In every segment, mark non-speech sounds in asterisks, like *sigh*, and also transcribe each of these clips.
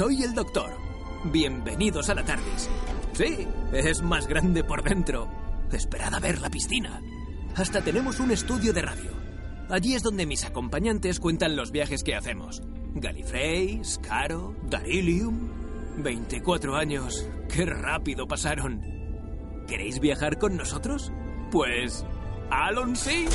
Soy el doctor. Bienvenidos a la TARDIS. Sí, es más grande por dentro. Esperad a ver la piscina. Hasta tenemos un estudio de radio. Allí es donde mis acompañantes cuentan los viajes que hacemos. Gallifrey, Scaro, Darilium. 24 años. Qué rápido pasaron. ¿Queréis viajar con nosotros? Pues... ¡Alon sí!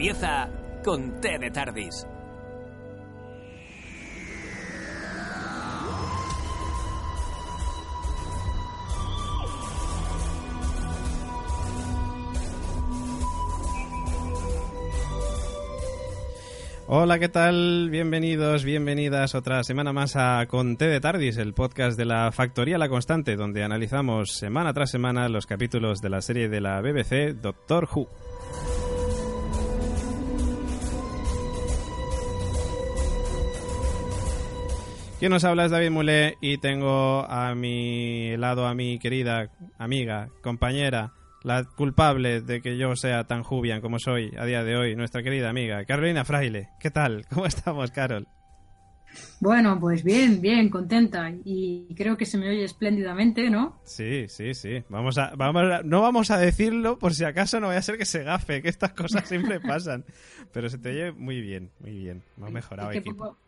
Empieza con T de Tardis. Hola, ¿qué tal? Bienvenidos, bienvenidas otra semana más a Con T de Tardis, el podcast de la Factoría La Constante, donde analizamos semana tras semana los capítulos de la serie de la BBC Doctor Who. Quien nos habla es David Mulé y tengo a mi lado a mi querida amiga, compañera, la culpable de que yo sea tan jubian como soy a día de hoy, nuestra querida amiga Carolina Fraile. ¿Qué tal? ¿Cómo estamos, Carol? Bueno, pues bien, bien, contenta y creo que se me oye espléndidamente, ¿no? Sí, sí, sí. Vamos a, vamos a- no vamos a decirlo por si acaso no vaya a ser que se gafe, que estas cosas siempre pasan. Pero se te oye muy bien, muy bien. Hemos mejorado Es que equipo. poco-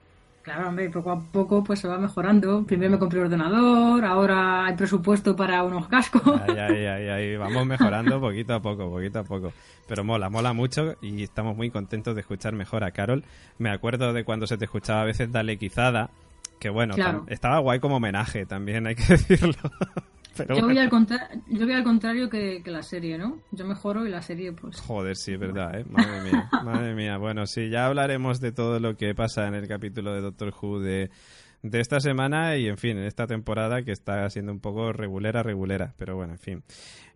claro, hombre, poco a poco pues se va mejorando. Primero me compré ordenador, ahora hay presupuesto para unos cascos. Ay, ay, ay, ay, vamos mejorando poquito a poco, poquito a poco. Pero mola, mola mucho y estamos muy contentos de escuchar mejor a Carol. Me acuerdo de cuando se te escuchaba a veces Dale Quizada, que bueno, Claro. estaba guay como homenaje también, hay que *laughs* decirlo. Pero Yo voy, bueno. al contra- yo voy al contrario que, que la serie, ¿no? Yo mejoro y la serie pues... Joder, sí, es verdad, ¿eh? Madre mía, *laughs* madre mía. Bueno, sí, ya hablaremos de todo lo que pasa en el capítulo de Doctor Who de, de esta semana y, en fin, en esta temporada que está siendo un poco regulera, regulera. Pero bueno, en fin.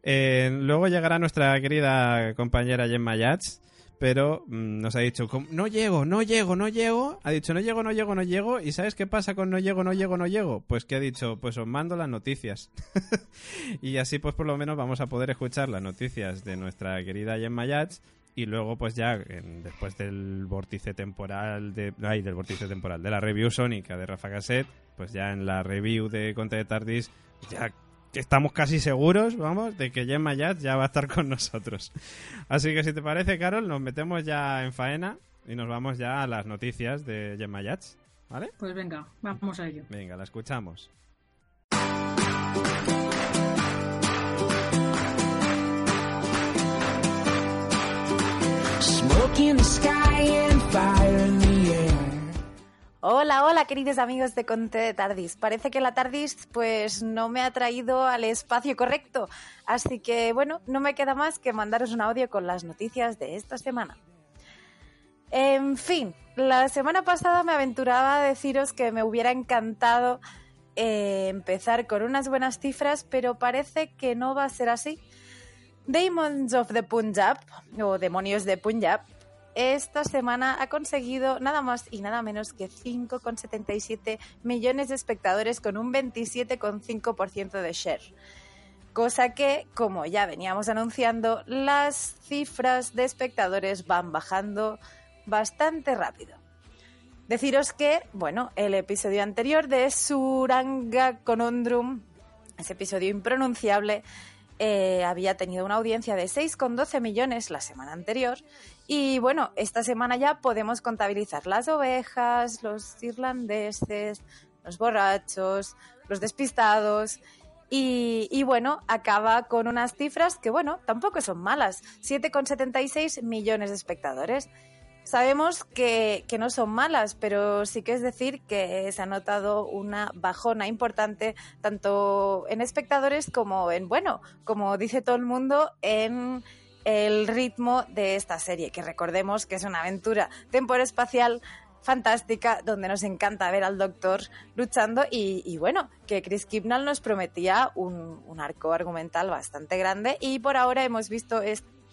Eh, luego llegará nuestra querida compañera Gemma Yats, pero mm, nos ha dicho, "Com- no llego, no llego, no llego. Ha dicho, no llego, no llego, no llego. ¿Y sabes qué pasa con no llego, no llego, no llego? Pues que ha dicho, pues os mando las noticias. *laughs* y así pues por lo menos vamos a poder escuchar las noticias de nuestra querida Gemma Yats y luego pues ya después del vórtice temporal de ay, del vórtice temporal de la review sónica de Rafa Cassette pues ya en la review de Conte de Tardis ya que estamos casi seguros vamos de que Gemma Yats ya va a estar con nosotros así que si te parece Carol nos metemos ya en faena y nos vamos ya a las noticias de Gemma Yats ¿vale? Pues venga, vamos a ello. venga la escuchamos Smoke in the sky and fire in the air. Hola, hola, queridos amigos de Conte de Tardis. Parece que la Tardis pues no me ha traído al espacio correcto, así que bueno, no me queda más que mandaros un audio con las noticias de esta semana. En fin, la semana pasada me aventuraba a deciros que me hubiera encantado eh, empezar con unas buenas cifras, pero parece que no va a ser así. Demons of the Punjab, o Demonios de Punjab, esta semana ha conseguido nada más y nada menos que 5,77 millones de espectadores con un 27,5% de share. Cosa que, como ya veníamos anunciando, las cifras de espectadores van bajando bastante rápido. Deciros que, bueno, el episodio anterior de Suranga Conundrum, ese episodio impronunciable, eh, había tenido una audiencia de 6,12 millones la semana anterior. Y bueno, esta semana ya podemos contabilizar las ovejas, los irlandeses, los borrachos, los despistados. Y, bueno, acaba con unas cifras que, bueno, tampoco son malas. 7,76 millones de espectadores. Sabemos que, que no son malas, pero sí que es decir que se ha notado una bajona importante tanto en espectadores como en, bueno, como dice todo el mundo, en el ritmo de esta serie, que recordemos que es una aventura temporoespacial fantástica donde nos encanta ver al doctor luchando y, bueno, que Chris Kibnall nos prometía un, arco argumental bastante grande y por ahora hemos visto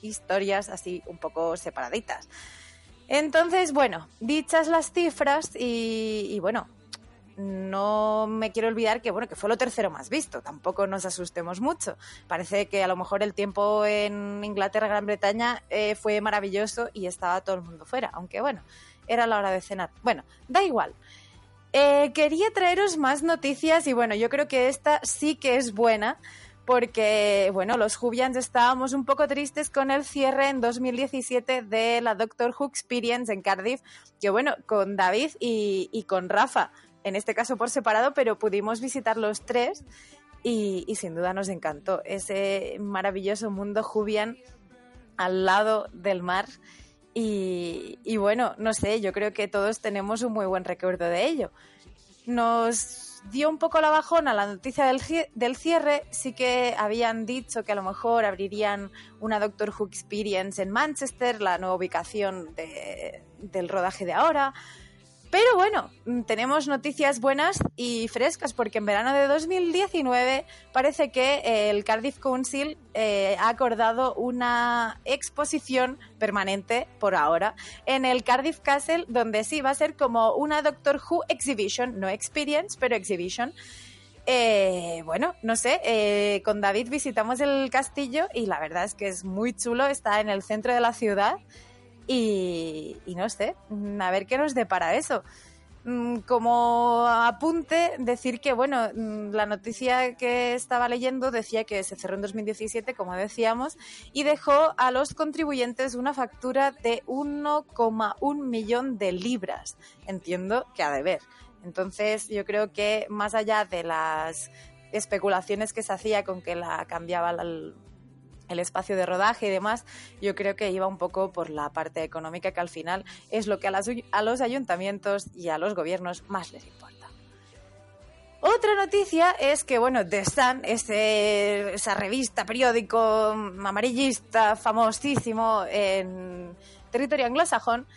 historias así un poco separaditas. Entonces, bueno, dichas las cifras y bueno, no me quiero olvidar que bueno que fue lo tercero más visto tampoco nos asustemos mucho. Parece que a lo mejor el tiempo en Inglaterra Gran Bretaña eh, fue maravilloso y estaba todo el mundo fuera aunque bueno era la hora de cenar. Bueno da igual. Eh, quería traeros más noticias y bueno yo creo que esta sí que es buena porque, bueno, los Jubians estábamos un poco tristes con el cierre en 2017 de la Doctor Who Experience en Cardiff, que bueno, con David y, y con Rafa, en este caso por separado, pero pudimos visitar los tres y, y sin duda nos encantó ese maravilloso mundo Jubian al lado del mar. Y, y bueno, no sé, yo creo que todos tenemos un muy buen recuerdo de ello. Nos dio un poco la bajona la noticia del, del cierre. Sí que habían dicho que a lo mejor abrirían una Doctor Who Experience en Manchester, la nueva ubicación de- del rodaje de ahora. Pero bueno, mm, tenemos noticias buenas y frescas porque en verano de 2019 parece que eh, el Cardiff Council eh, ha acordado una exposición permanente por ahora en el Cardiff Castle donde sí va a ser como una Doctor Who Exhibition, no Experience, pero Exhibition. Eh, bueno, no sé, con David visitamos el castillo y la verdad es que es muy chulo, está en el centro de la ciudad y, no sé, mm, a ver qué nos depara eso. Mm, Como apunte, decir que, bueno, mm, la noticia que estaba leyendo decía que se cerró en 2017, como decíamos, y dejó a los contribuyentes una factura de 1,1 millón de libras. Entiendo que ha de ver. Entonces, yo creo que más allá de las especulaciones que se hacía con que la cambiaba la- el espacio de rodaje y demás, yo creo que iba un poco por la parte económica que al final es lo que a, las- los ayuntamientos y a los gobiernos más les importa. Otra noticia es que, bueno, The Sun, ese- esa revista, periódico amarillista famosísimo en territorio anglosajón,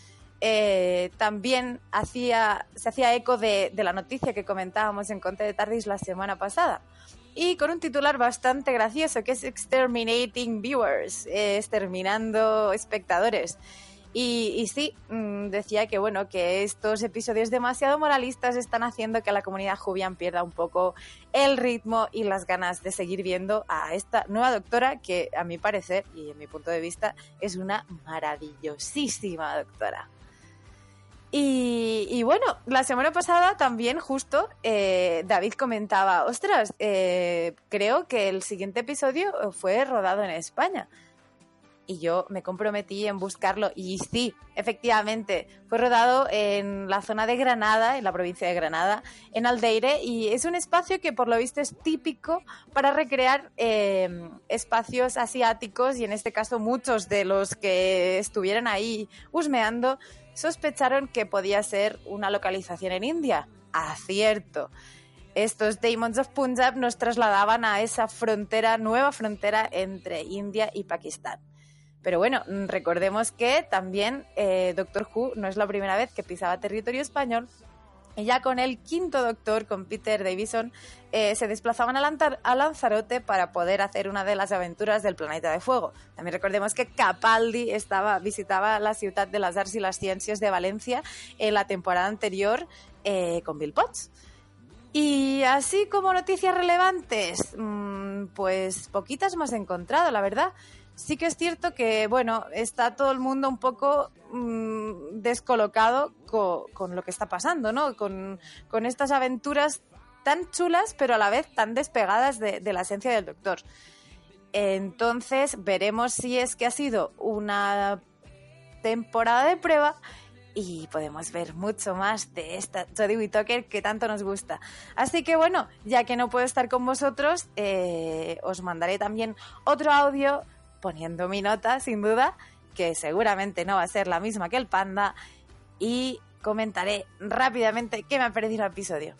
eh, también hacía, se hacía eco de, de la noticia que comentábamos en Conte de Tardis la semana pasada. Y con un titular bastante gracioso que es Exterminating Viewers, eh, exterminando espectadores. Y, y sí, mm, decía que bueno, que estos episodios demasiado moralistas están haciendo que la comunidad Jubian pierda un poco el ritmo y las ganas de seguir viendo a esta nueva doctora que a mi parecer y en mi punto de vista es una maravillosísima doctora. Y, bueno, la semana pasada también justo eh, David comentaba, ostras, eh, creo que el siguiente episodio fue rodado en España. Y yo me comprometí en buscarlo y sí, efectivamente, fue rodado en la zona de Granada, en la provincia de Granada, en Aldeire, y es un espacio que por lo visto es típico para recrear eh, espacios asiáticos y en este caso muchos de los que estuvieran ahí husmeando sospecharon que podía ser una localización en India. Acierto. Estos Demons of Punjab nos trasladaban a esa frontera, nueva frontera entre India y Pakistán. Pero bueno, recordemos que también eh, Doctor Who no es la primera vez que pisaba territorio español. Y ya con el quinto doctor, con Peter Davison, eh, se desplazaban a, Lanzarote para poder hacer una de las aventuras del planeta de fuego. También recordemos que Capaldi estaba, visitaba la ciudad de las arts y las ciencias de Valencia en la temporada anterior eh, con Bill Potts. Y así como noticias relevantes, mm, pues poquitas hemos encontrado, la verdad. Sí que es cierto que, bueno, está todo el mundo un poco mm, descolocado co- con lo que está pasando, ¿no? Con, con estas aventuras tan chulas, pero a la vez tan despegadas de, de la esencia del doctor. Entonces, veremos si es que ha sido una temporada de prueba y podemos ver mucho más de esta Jodie Whittaker que tanto nos gusta. Así que bueno, ya que no puedo estar con vosotros, eh, os mandaré también otro audio poniendo mi nota, sin duda, que seguramente no va a ser la misma que el panda, y comentaré rápidamente qué me ha parecido el episodio.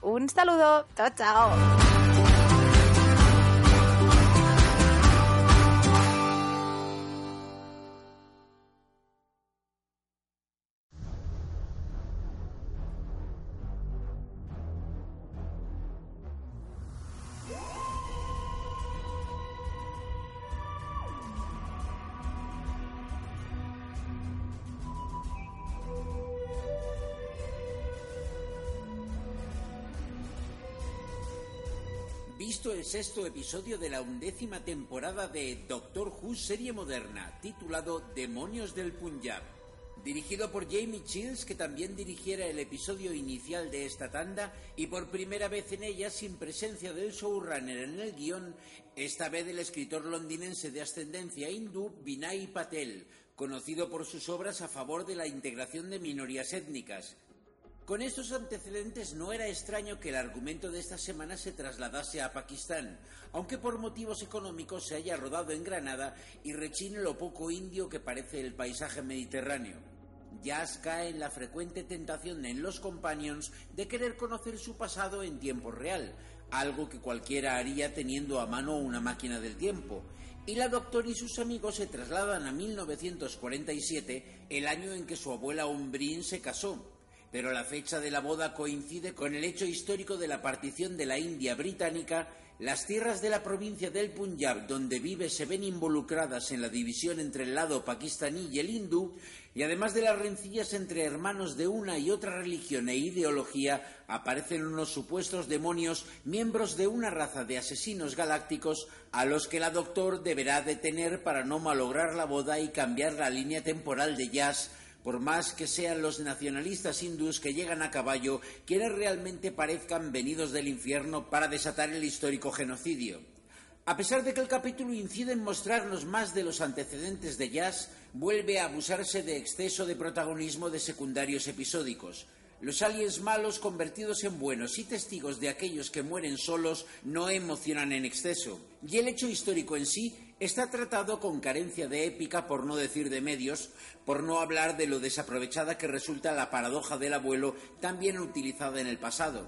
Un saludo, chao, chao. Sexto episodio de la undécima temporada de Doctor Who serie moderna, titulado Demonios del Punjab. Dirigido por Jamie Chills, que también dirigiera el episodio inicial de esta tanda, y por primera vez en ella sin presencia del showrunner en el guion, esta vez el escritor londinense de ascendencia hindú Vinay Patel, conocido por sus obras a favor de la integración de minorías étnicas. Con estos antecedentes no era extraño que el argumento de esta semana se trasladase a Pakistán, aunque por motivos económicos se haya rodado en Granada y rechine lo poco indio que parece el paisaje mediterráneo. Jazz cae en la frecuente tentación en los Companions de querer conocer su pasado en tiempo real, algo que cualquiera haría teniendo a mano una máquina del tiempo, y la Doctor y sus amigos se trasladan a 1947, el año en que su abuela Umbrin se casó pero la fecha de la boda coincide con el hecho histórico de la partición de la India británica, las tierras de la provincia del Punjab donde vive se ven involucradas en la división entre el lado pakistaní y el hindú, y además de las rencillas entre hermanos de una y otra religión e ideología, aparecen unos supuestos demonios, miembros de una raza de asesinos galácticos, a los que la Doctor deberá detener para no malograr la boda y cambiar la línea temporal de Jazz por más que sean los nacionalistas hindús que llegan a caballo quienes realmente parezcan venidos del infierno para desatar el histórico genocidio. A pesar de que el capítulo incide en mostrarnos más de los antecedentes de Jazz, vuelve a abusarse de exceso de protagonismo de secundarios episódicos. Los aliens malos convertidos en buenos y testigos de aquellos que mueren solos no emocionan en exceso. Y el hecho histórico en sí está tratado con carencia de épica, por no decir de medios, por no hablar de lo desaprovechada que resulta la paradoja del abuelo también utilizada en el pasado.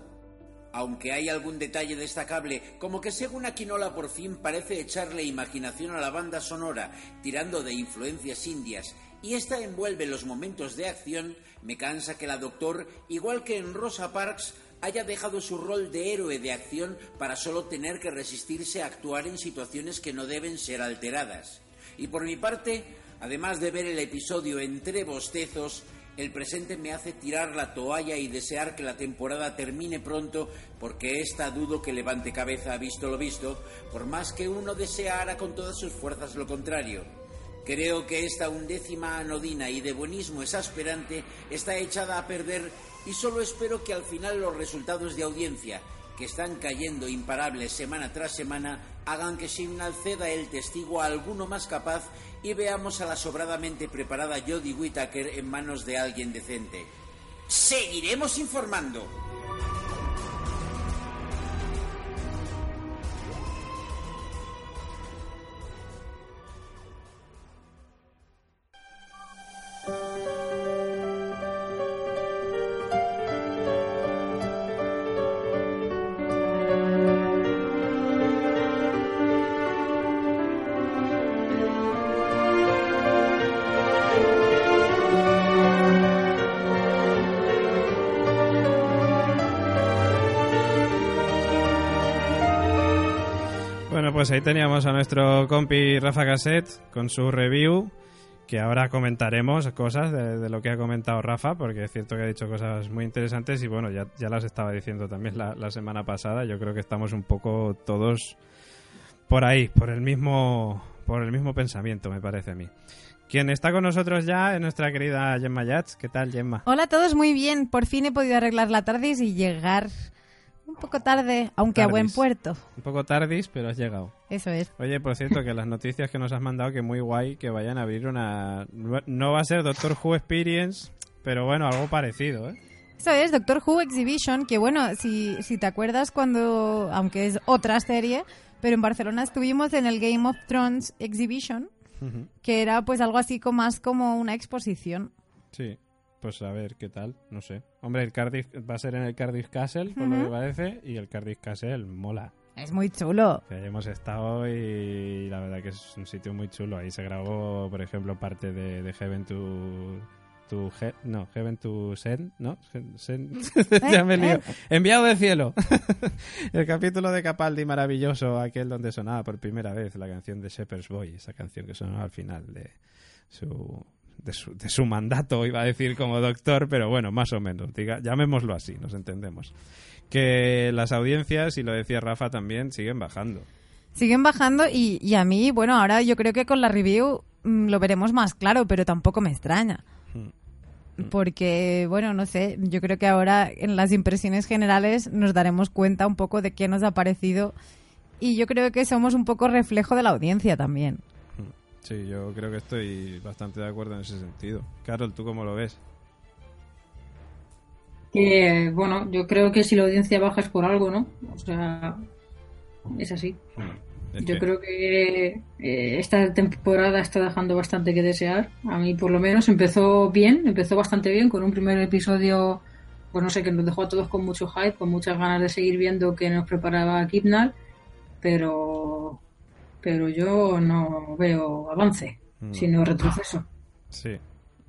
Aunque hay algún detalle destacable, como que según Aquinola por fin parece echarle imaginación a la banda sonora, tirando de influencias indias, y esta envuelve los momentos de acción, me cansa que la Doctor, igual que en Rosa Parks, haya dejado su rol de héroe de acción para solo tener que resistirse a actuar en situaciones que no deben ser alteradas. Y por mi parte, además de ver el episodio entre bostezos, el presente me hace tirar la toalla y desear que la temporada termine pronto, porque esta dudo que levante cabeza visto lo visto, por más que uno deseara con todas sus fuerzas lo contrario. Creo que esta undécima anodina y de buenismo exasperante está echada a perder y solo espero que al final los resultados de audiencia, que están cayendo imparables semana tras semana, hagan que Simnal ceda el testigo a alguno más capaz y veamos a la sobradamente preparada Jodie Whittaker en manos de alguien decente. Seguiremos informando. Pues ahí teníamos a nuestro compi Rafa Cassette con su review, que ahora comentaremos cosas de, lo que ha comentado Rafa, porque es cierto que ha dicho cosas muy interesantes y bueno, ya, ya las estaba diciendo también la, la semana pasada. Yo creo que estamos un poco todos por ahí, por el mismo, por el mismo pensamiento, me parece a mí. Quien está con nosotros ya es nuestra querida Gemma Yats. ¿Qué tal, Gemma? Hola a todos, muy bien. Por fin he podido arreglar la tarde y llegar un poco tarde, aunque a buen puerto. Un poco tardis, pero has llegado. Eso es. Oye, por cierto, que las noticias que nos has mandado, que muy guay, que vayan a abrir una... No va a ser Doctor Who Experience, pero bueno, algo parecido, ¿eh? Eso es, Doctor Who Exhibition, que bueno, si, si te acuerdas cuando, aunque es otra serie, pero en Barcelona estuvimos en el Game of Thrones Exhibition, que era pues algo así como más como una exposición. Sí, pues a ver qué tal, no sé. Hombre, el Cardiff va a ser en el Cardiff Castle, por lo que parece, y el Cardiff Castle mola. Es muy chulo. Que hemos estado y la verdad que es un sitio muy chulo. Ahí se grabó, por ejemplo, parte de, de Heaven to... to He- no, Heaven to Send, ¿no? Sen- Sen- *laughs* ya me lío. Enviado del cielo. *laughs* el capítulo de Capaldi maravilloso, aquel donde sonaba por primera vez la canción de Shepherd's Boy, esa canción que sonaba al final de su de su, de su mandato, iba a decir como doctor, pero bueno, más o menos, diga, llamémoslo así, nos entendemos. Que las audiencias, y lo decía Rafa también, siguen bajando. Siguen bajando y, y a mí, bueno, ahora yo creo que con la review mm, lo veremos más claro, pero tampoco me extraña. Porque, bueno, no sé, yo creo que ahora en las impresiones generales nos daremos cuenta un poco de qué nos ha parecido y yo creo que somos un poco reflejo de la audiencia también. Sí, yo creo que estoy bastante de acuerdo en ese sentido. Carol, ¿tú cómo lo ves? Que, bueno, yo creo que si la audiencia baja es por algo, ¿no? O sea, es así. Es Yo que- creo que eh, esta temporada está dejando bastante que desear. A mí, por lo menos, empezó bien, empezó bastante bien con un primer episodio, pues no sé, que nos dejó a todos con mucho hype, con muchas ganas de seguir viendo que nos preparaba Kidnal, pero, pero yo no veo avance, Mm. sino retroceso. Sí,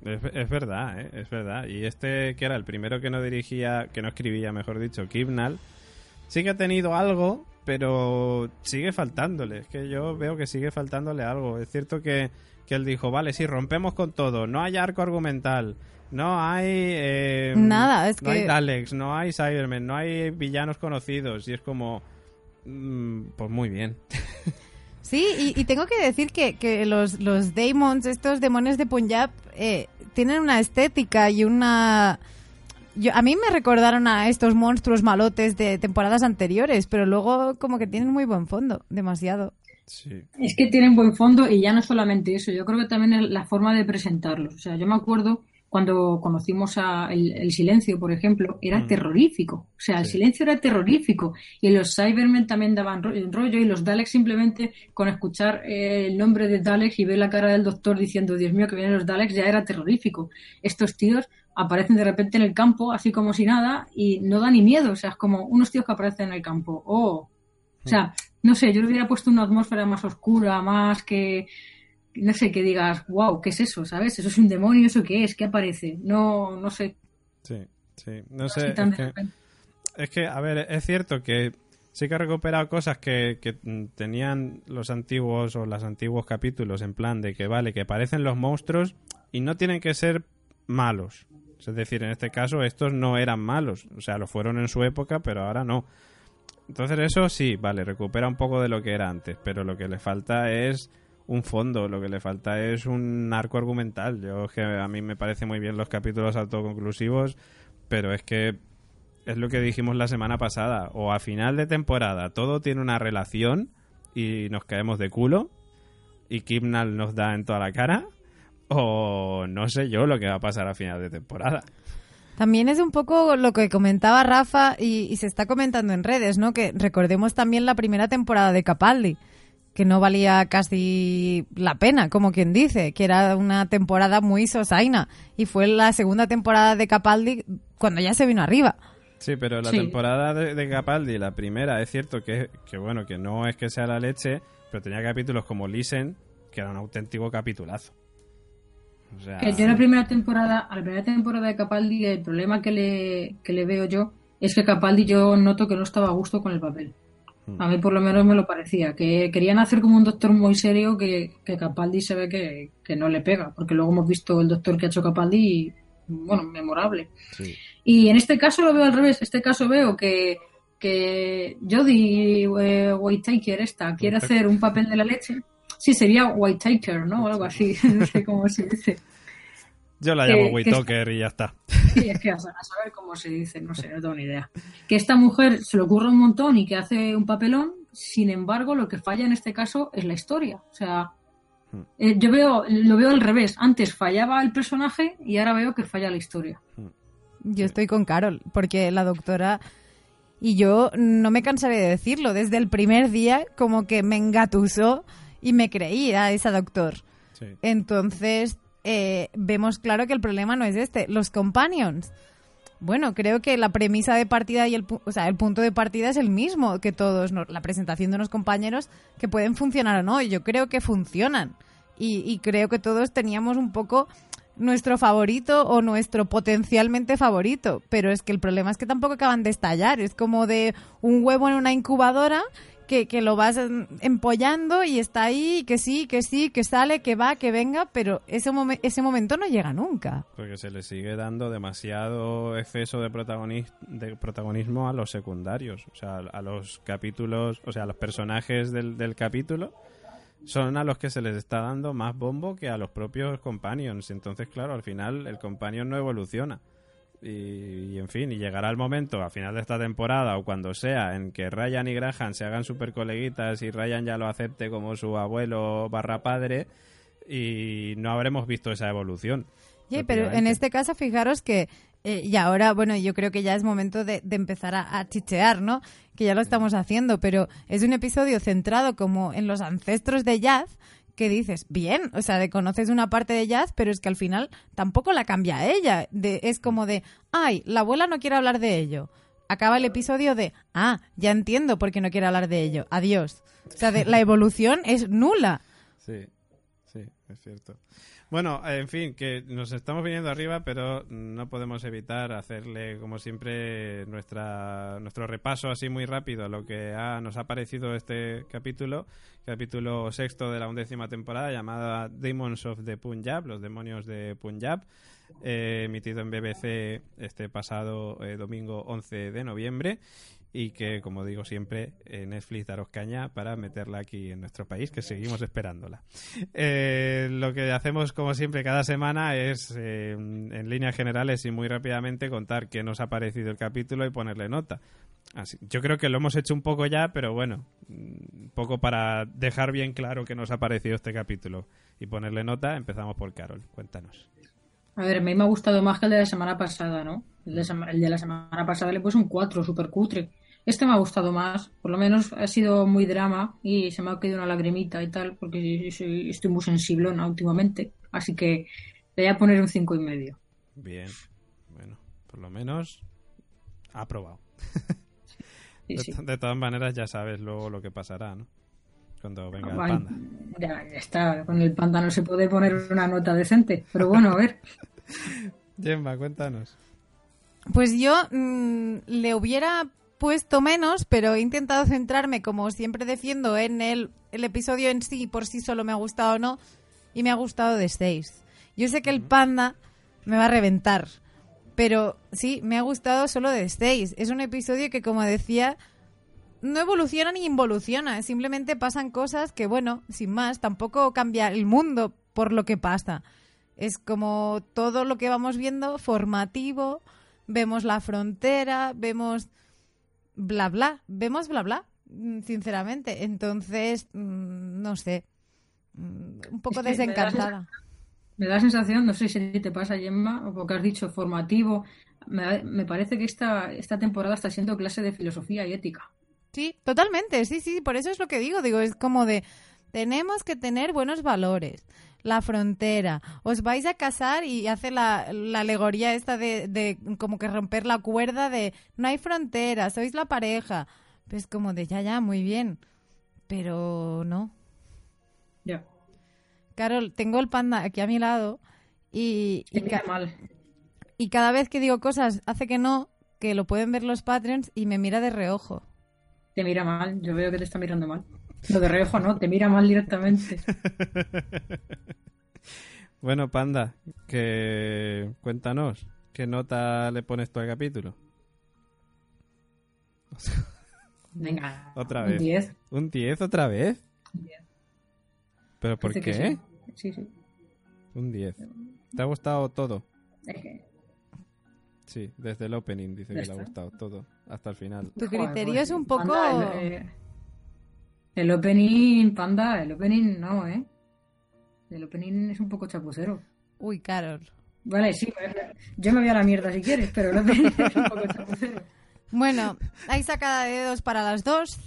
es, es verdad, ¿eh? es verdad. Y este, que era el primero que no dirigía, que no escribía, mejor dicho, Kibnal, sí que ha tenido algo, pero sigue faltándole. Es que yo veo que sigue faltándole algo. Es cierto que, que él dijo, vale, sí, rompemos con todo, no hay arco argumental. No hay... eh, Nada, es no hay que- Daleks, no hay Cybermen, no hay villanos conocidos. Y es como... mm, pues muy bien. *laughs* Sí, y, y tengo que decir que, que los, los Daemons, estos demonios de Punjab, eh, tienen una estética y una... Yo, a mí me recordaron a estos monstruos malotes de temporadas anteriores, pero luego como que tienen muy buen fondo, demasiado. Sí. Es que tienen buen fondo y ya no solamente eso, yo creo que también es la forma de presentarlos. O sea, yo me acuerdo cuando conocimos a el, el silencio, por ejemplo, era Mm. terrorífico. O sea, el Sí. silencio era terrorífico. Y los Cybermen también daban ro- rollo y los Daleks simplemente con escuchar eh, el nombre de Daleks y ver la cara del doctor diciendo, Dios mío, que vienen los Daleks, ya era terrorífico. Estos tíos aparecen de repente en el campo, así como si nada, y no da ni miedo. O sea, es como unos tíos que aparecen en el campo. Oh, o sea, no sé, yo le hubiera puesto una atmósfera más oscura, más que, no sé, que digas, wow, ¿qué es eso? ¿Sabes? ¿Eso es un demonio? ¿Eso qué es? ¿Qué aparece? No, no sé. Sí, sí. No sé, es que- repente. Es que, a ver, es cierto que sí que ha recuperado cosas que, que tenían los antiguos o los antiguos capítulos en plan de que, vale, que parecen los monstruos y no tienen que ser malos. Es decir, en este caso estos no eran malos. O sea, lo fueron en su época, pero ahora no. Entonces eso sí, vale, recupera un poco de lo que era antes, pero lo que le falta es un fondo, lo que le falta es un arco argumental. Yo que a mí me parece muy bien los capítulos autoconclusivos, pero es que es lo que dijimos la semana pasada, o a final de temporada todo tiene una relación y nos caemos de culo y Kimnal nos da en toda la cara, o no sé yo lo que va a pasar a final de temporada. También es un poco lo que comentaba Rafa y, y se está comentando en redes, ¿no? Que recordemos también la primera temporada de Capaldi, que no valía casi la pena, como quien dice, que era una temporada muy sosaina. Y fue la segunda temporada de Capaldi cuando ya se vino arriba. Sí, pero la Sí. temporada de, de Capaldi, la primera, es cierto que, que, bueno, que no es que sea la leche, pero tenía capítulos como Listen, que era un auténtico capitulazo. O sea, Que yo la primera temporada, a la primera temporada de Capaldi, el problema que le, que le veo yo es que Capaldi yo noto que no estaba a gusto con el papel. Mm. A mí por lo menos me lo parecía, que querían hacer como un doctor muy serio que, que Capaldi se ve que, que no le pega, porque luego hemos visto el doctor que ha hecho Capaldi y, bueno, memorable. sí. Y en este caso lo veo al revés. Este caso veo que, que Jodie eh, Whittaker esta quiere hacer un papel de la leche. Sí, sería Whittaker, ¿no? O algo así. *laughs* No sé cómo se dice. Yo la que- llamo que Whitaker y ya está. *laughs* Sí, es que a, sa- a saber cómo se dice, no sé, no tengo ni idea. Que esta mujer se le ocurre un montón y que hace un papelón, sin embargo, lo que falla en este caso es la historia. O sea, Hmm. eh, yo veo, lo veo al revés. Antes fallaba el personaje y ahora veo que falla la historia. Yo estoy con Carol, porque la doctora y yo no me cansaré de decirlo, desde el primer día como que me engatusó y me creí a esa doctor. Sí. Entonces, eh, vemos claro que el problema no es este. Los companions. Bueno, creo que la premisa de partida y el, o sea, el punto de partida es el mismo que todos, la presentación de unos compañeros que pueden funcionar o no. y Yo creo que funcionan. Y, y creo que todos teníamos un poco nuestro favorito o nuestro potencialmente favorito. Pero es que el problema es que tampoco acaban de estallar. Es como de un huevo en una incubadora que, lo vas empollando y está ahí, que sí, que sí, que sale, que va, que venga, pero ese, ese momento no llega nunca. Porque se le sigue dando demasiado exceso de, de protagonismo a los secundarios. O sea, a los capítulos, o sea, a los personajes del, del capítulo son a los que se les está dando más bombo que a los propios companions. Entonces, claro, al final el companion no evoluciona. Y, y, en fin, y llegará el momento a final de esta temporada o cuando sea en que Ryan y Graham se hagan super coleguitas y Ryan ya lo acepte como su abuelo barra padre y no habremos visto esa evolución. Oye, pero en este caso, fijaros que, eh, y ahora, bueno, yo creo que ya es momento de, de empezar a, a chichear, ¿no? Que ya lo estamos haciendo, pero es un episodio centrado como en los ancestros de Jazz, que dices, bien, o sea, de conoces una parte de Jazz, pero es que al final tampoco la cambia ella. Es como de, ay, la abuela no quiere hablar de ello. Acaba el episodio de, ah, ya entiendo por qué no quiere hablar de ello. Adiós. O sea, de- la evolución es nula. Sí, sí, es cierto. Bueno, en fin, que nos estamos viniendo arriba, pero no podemos evitar hacerle, como siempre, nuestra, nuestro repaso así muy rápido a lo que ha- nos ha parecido este capítulo, capítulo sexto de la undécima temporada, llamada Demons of the Punjab, los demonios de Punjab, eh, emitido en BBC este pasado eh, domingo 11 de noviembre y que, como digo siempre, eh, Netflix daros caña para meterla aquí en nuestro país, que seguimos esperándola. Eh, lo que hacemos, como siempre, cada semana es, eh, en líneas generales y muy rápidamente, contar qué nos ha parecido el capítulo y ponerle nota. Yo creo que lo hemos hecho un poco ya, pero bueno, un poco para dejar bien claro qué nos ha parecido este capítulo y ponerle nota, empezamos por Carol. Cuéntanos. A ver, a mí me ha gustado más que el de la semana pasada, ¿no? El de, el de la semana pasada le puse un 4, súper cutre. Este me ha gustado más, por lo menos ha sido muy drama y se me ha quedado una lagrimita y tal, porque soy- estoy muy sensiblona últimamente. Así que le voy a poner un cinco y medio. Bien, bueno, por lo menos ha aprobado. *laughs* Sí, De, sí. de todas maneras, ya sabes luego lo que pasará, ¿no? Cuando venga el panda. Ya, ya está, con el panda no se puede poner una nota decente, pero bueno, a ver. *laughs* Gemma, cuéntanos. Pues yo mm, le hubiera puesto menos, pero he intentado centrarme, como siempre defiendo, en el, el episodio en sí, por sí solo me ha gustado o no, y me ha gustado de 6. Yo sé que el panda me va a reventar, pero sí, me ha gustado solo de 6. Es un episodio que, como decía, no evoluciona ni involuciona, simplemente pasan cosas que, bueno, sin más, tampoco cambia el mundo por lo que pasa. Es como todo lo que vamos viendo formativo, vemos la frontera, vemos bla bla, vemos bla bla, mm, sinceramente. Entonces, mm, no sé, mm, un poco Es que desencantada. Me da la sensación, no sé si te pasa, Gemma, o porque has dicho formativo. Me, me parece que esta, esta temporada está siendo clase de filosofía y ética. Sí, totalmente, sí, sí, por eso es lo que digo, digo, es como de, tenemos que tener buenos valores, la frontera, os vais a casar y hace la, la alegoría esta de, de como que romper la cuerda de, no hay frontera, sois la pareja, pues como de, ya, ya, muy bien, pero no. Ya. Carol, tengo el panda aquí a mi lado y, y, ca- mal. y cada vez que digo cosas hace que no, que lo pueden ver los Patreons y me mira de reojo. Te mira mal. Yo veo que te está mirando mal. Lo de reojo no, te mira mal directamente. *laughs* Bueno, Panda, que cuéntanos, ¿qué nota le pones tú al capítulo? Venga. Otra un vez. 10. ¿Un 10 otra vez? Un 10. ¿Pero por qué? Sí, sí. sí. Un 10. ¿Te ha gustado todo? Es que- Sí, desde el opening dice que le ha gustado todo, hasta el final. Tu criterio pues, es un poco... Eh, el opening, panda, el opening no, ¿eh? El opening es un poco chapucero. Uy, Carol. Vale, sí, yo me voy a la mierda si quieres, pero el opening es un poco chapucero. Bueno, hay sacada de dedos para las dos.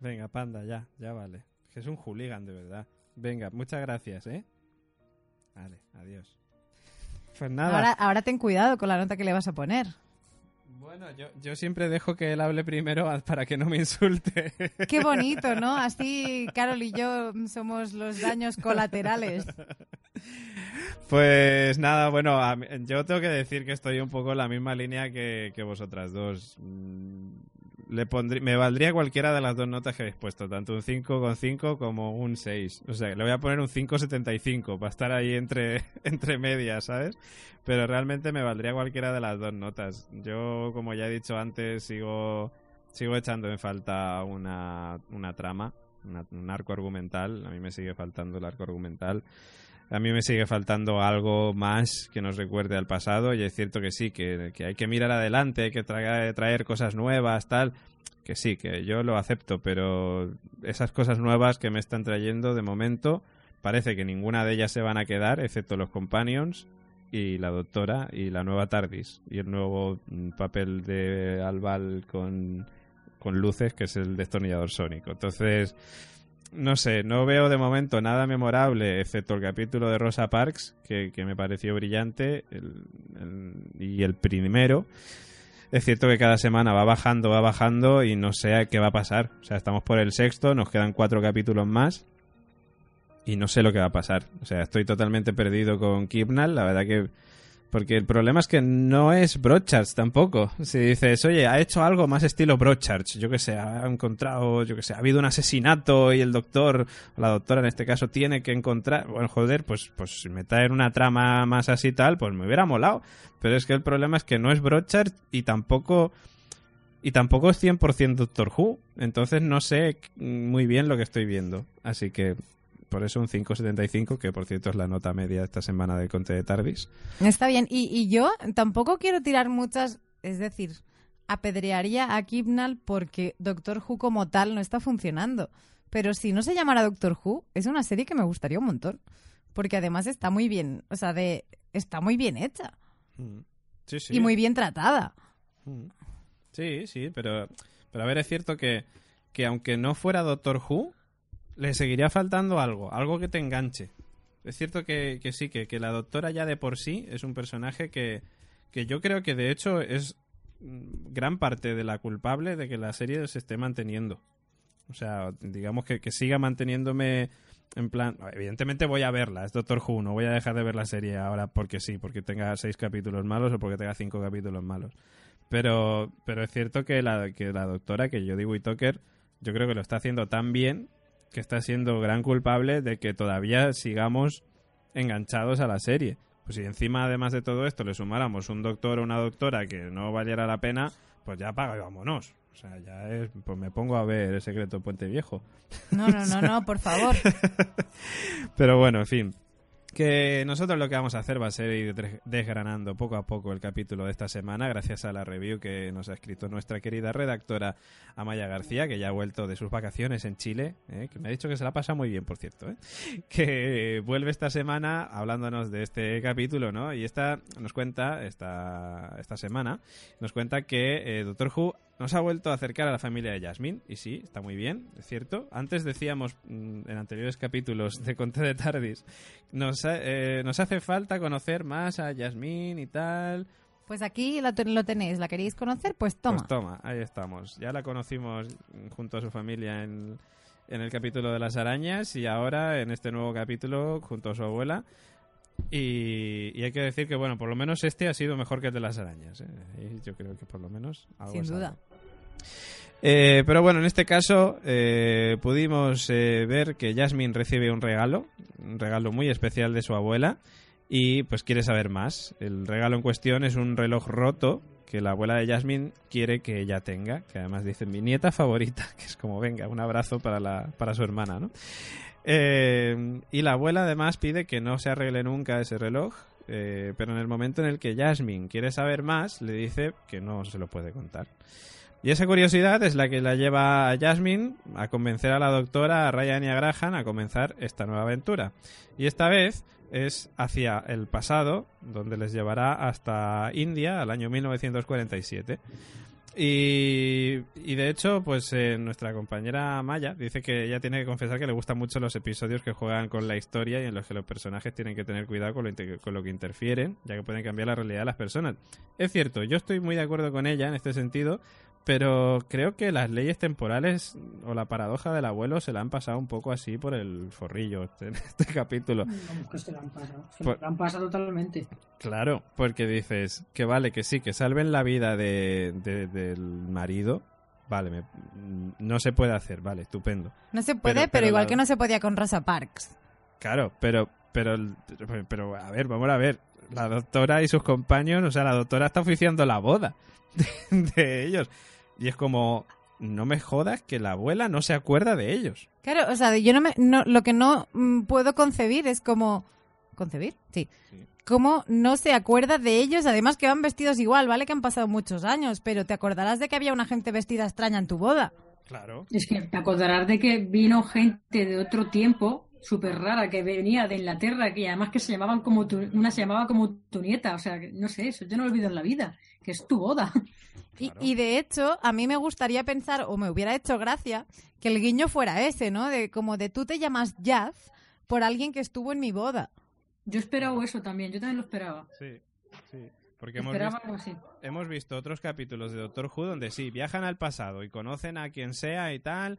Venga, Panda, ya, ya vale. Que es un hooligan, de verdad. Venga, muchas gracias, ¿eh? Vale, adiós. Pues nada. Ahora, ahora ten cuidado con la nota que le vas a poner. Bueno, yo, yo siempre dejo que él hable primero para que no me insulte. *laughs* Qué bonito, ¿no? Así Carol y yo somos los daños colaterales. Pues nada, bueno, yo tengo que decir que estoy un poco en la misma línea que, que vosotras dos. Le pondría, me valdría cualquiera de las dos notas que habéis puesto, tanto un 5,5 como un 6. O sea, le voy a poner un 5,75 para estar ahí entre, *laughs* entre medias, ¿sabes? Pero realmente me valdría cualquiera de las dos notas. Yo, como ya he dicho antes, sigo, sigo echando en falta una, una trama, un arco argumental. A mí me sigue faltando el arco argumental. A mí me sigue faltando algo más que nos recuerde al pasado y es cierto que sí, que, que hay que mirar adelante, hay que traer, traer cosas nuevas, tal. Que sí, que yo lo acepto, pero esas cosas nuevas que me están trayendo de momento parece que ninguna de ellas se van a quedar, excepto los companions y la doctora y la nueva TARDIS y el nuevo mm, papel de Albal con, con luces que es el destornillador sónico. Entonces, no sé, no veo de momento nada memorable, excepto el capítulo de Rosa Parks, que, que me pareció brillante, el- el- y el primero. Es cierto que cada semana va bajando, va bajando, y no sé qué va a pasar. O sea, estamos por el sexto, nos quedan cuatro capítulos más, y no sé lo que va a pasar. O sea, estoy totalmente perdido con Kibnall, la verdad que... Porque el problema es que no es Broadchurch tampoco. Si dices, oye, ha hecho algo más estilo Broadchurch, yo que sé, ha encontrado, yo que sé, ha habido un asesinato y el doctor, o la doctora en este caso, tiene que encontrar, bueno, joder, pues, pues si me traen una trama más así tal, pues me hubiera molado. Pero es que el problema es que no es Broadchurch y tampoco, y tampoco es 100% Doctor Who. Entonces no sé muy bien lo que estoy viendo. Así que, por eso un 5.75, que por cierto es la nota media de esta semana del Conte de Tardis. Está bien. Y, y yo tampoco quiero tirar muchas, es decir, apedrearía a Kibnall porque Doctor Who como tal no está funcionando. Pero si no se llamara Doctor Who, es una serie que me gustaría un montón. Porque además está muy bien, o sea, de, está muy bien hecha Sí, sí. y muy bien tratada. Mm. Sí, sí, pero, pero a ver, es cierto que, que aunque no fuera Doctor Who, le seguiría faltando algo, algo que te enganche. Es cierto que, que sí, que, que la doctora ya de por sí es un personaje que, que yo creo que de hecho es gran parte de la culpable de que la serie se esté manteniendo. O sea, digamos que, que siga manteniéndome en plan... Evidentemente voy a verla, es Doctor Who, no voy a dejar de ver la serie ahora porque sí, porque tenga seis capítulos malos o porque tenga cinco capítulos malos. Pero, pero es cierto que la, que la doctora, que yo digo Tucker, yo creo que lo está haciendo tan bien que está siendo gran culpable de que todavía sigamos enganchados a la serie. Pues si encima, además de todo esto, le sumáramos un doctor o una doctora que no valiera la pena, pues ya paga y vámonos. O sea, ya es, pues me pongo a ver el secreto Puente Viejo. No, no, no, no, por favor. *laughs* Pero bueno, en fin. Que nosotros lo que vamos a hacer va a ser ir desgranando poco a poco el capítulo de esta semana, gracias a la review que nos ha escrito nuestra querida redactora Amaya García, que ya ha vuelto de sus vacaciones en Chile, ¿eh? que me ha dicho que se la pasa muy bien, por cierto, ¿eh? *laughs* que vuelve esta semana hablándonos de este capítulo, ¿no? Y esta nos cuenta, esta, esta semana, nos cuenta que eh, Doctor Who nos ha vuelto a acercar a la familia de Jasmine, y sí, está muy bien, es cierto. Antes decíamos mm, en anteriores capítulos de Conte de Tardis, nos, eh, nos hace falta conocer más a Jasmine y tal. Pues aquí lo, ten- lo tenéis, ¿la queréis conocer? Pues toma. Pues toma, ahí estamos. Ya la conocimos junto a su familia en, en el capítulo de las arañas y ahora en este nuevo capítulo junto a su abuela. Y, y hay que decir que, bueno, por lo menos este ha sido mejor que el de las arañas. ¿eh? Y yo creo que por lo menos algo Sin duda. Eh, pero bueno, en este caso eh, pudimos eh, ver que Jasmine recibe un regalo, un regalo muy especial de su abuela y pues quiere saber más. El regalo en cuestión es un reloj roto que la abuela de Jasmine quiere que ella tenga, que además dice mi nieta favorita, *laughs* que es como venga, un abrazo para, la, para su hermana, ¿no? Y la abuela además pide que no se arregle nunca ese reloj, pero en el momento en el que Jasmine quiere saber más, le dice que no se lo puede contar. Y esa curiosidad es la que la lleva a Jasmine a convencer a la doctora, a Ryan y a Graham a comenzar esta nueva aventura. Y esta vez es hacia el pasado, donde les llevará hasta India, al año 1947. Y, y de hecho, pues eh, nuestra compañera Maya dice que ella tiene que confesar que le gustan mucho los episodios que juegan con la historia y en los que los personajes tienen que tener cuidado con lo, con lo que interfieren, ya que pueden cambiar la realidad de las personas. Es cierto, yo estoy muy de acuerdo con ella en este sentido, pero creo que las leyes temporales o la paradoja del abuelo se la han pasado un poco así por el forrillo *laughs* en este capítulo. Que se la han pasado. Se la han pasado totalmente. Claro, porque dices que vale, que sí, que salven la vida de, de- del marido, vale, me- no se puede hacer, vale, estupendo. No se puede, Pero- pero, pero igual la- que no se podía con Rosa Parks. Claro, pero, pero, pero, pero, a ver, vamos a ver. La doctora y sus compañeros, o sea, la doctora está oficiando la boda *laughs* de, de ellos. Y es como, no me jodas que la abuela no se acuerda de ellos. Claro, o sea, yo no me, no, lo que no mm, puedo concebir es como... ¿Concebir? Sí. Sí. Cómo no se acuerda de ellos, además que van vestidos igual, ¿vale? Que han pasado muchos años, pero te acordarás de que había una gente vestida extraña en tu boda. Claro. Es que te acordarás de que vino gente de otro tiempo, súper rara, que venía de Inglaterra, que además que se llamaban como tu, una se llamaba como tu nieta, o sea, que no sé, eso yo no lo olvido en la vida, que es tu boda. *laughs* Y, Claro. y de hecho, a mí me gustaría pensar, o me hubiera hecho gracia, que el guiño fuera ese, ¿no? De como de tú te llamas Jazz por alguien que estuvo en mi boda. Yo esperaba eso también, yo también lo esperaba. Sí, sí. Porque hemos visto, hemos visto otros capítulos de Doctor Who donde sí, viajan al pasado y conocen a quien sea y tal,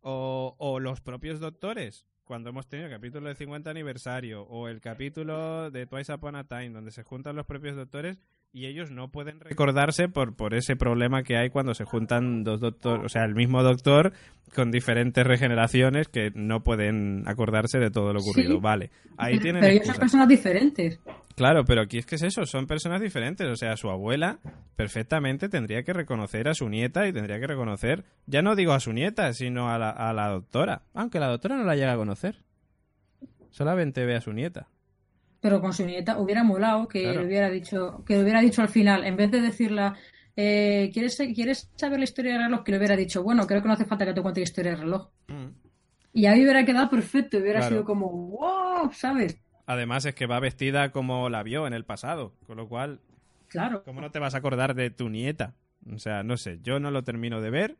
o, o los propios doctores, cuando hemos tenido el capítulo del 50 aniversario, o el capítulo de Twice Upon a Time, donde se juntan los propios doctores y ellos no pueden recordarse por, por ese problema que hay cuando se juntan dos doctores, o sea, el mismo doctor con diferentes regeneraciones que no pueden acordarse de todo lo ocurrido. Sí. Vale, ahí tienen Pero ellos son personas diferentes. Claro, pero aquí es que es eso, son personas diferentes. O sea, su abuela perfectamente tendría que reconocer a su nieta y tendría que reconocer, ya no digo a su nieta, sino a la, a la doctora. Aunque la doctora no la llega a conocer. Solamente ve a su nieta. Pero con su nieta hubiera molado que Claro. le hubiera dicho, que le hubiera dicho al final, en vez de decirla, eh, ¿quieres, ¿quieres saber la historia del reloj? Que le hubiera dicho, bueno, creo que no hace falta que te cuente la historia del reloj. Y ahí hubiera quedado perfecto, hubiera Claro. sido como, wow, ¿sabes? Además es que va vestida como la vio en el pasado, con lo cual, Claro. ¿cómo no te vas a acordar de tu nieta? O sea, no sé, yo no lo termino de ver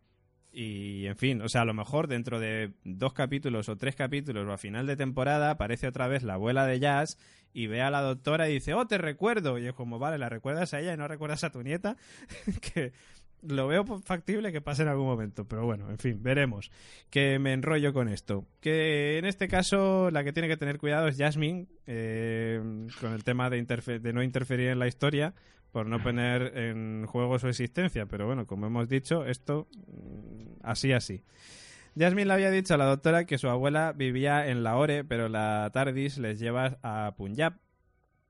y, en fin, o sea, a lo mejor dentro de dos capítulos o tres capítulos o a final de temporada aparece otra vez la abuela de Jazz y ve a la doctora y dice, oh, te recuerdo. Y es como, vale, la recuerdas a ella y no recuerdas a tu nieta, *laughs* que lo veo factible que pase en algún momento, pero bueno, en fin, veremos. Que me enrollo con esto. Que en este caso la que tiene que tener cuidado es Jasmine, eh, con el tema de, de no interferir en la historia, por no poner en juego su existencia. Pero bueno, como hemos dicho, esto mm, así, así. Jasmine le había dicho a la doctora que su abuela vivía en Lahore, pero la TARDIS les lleva a Punjab.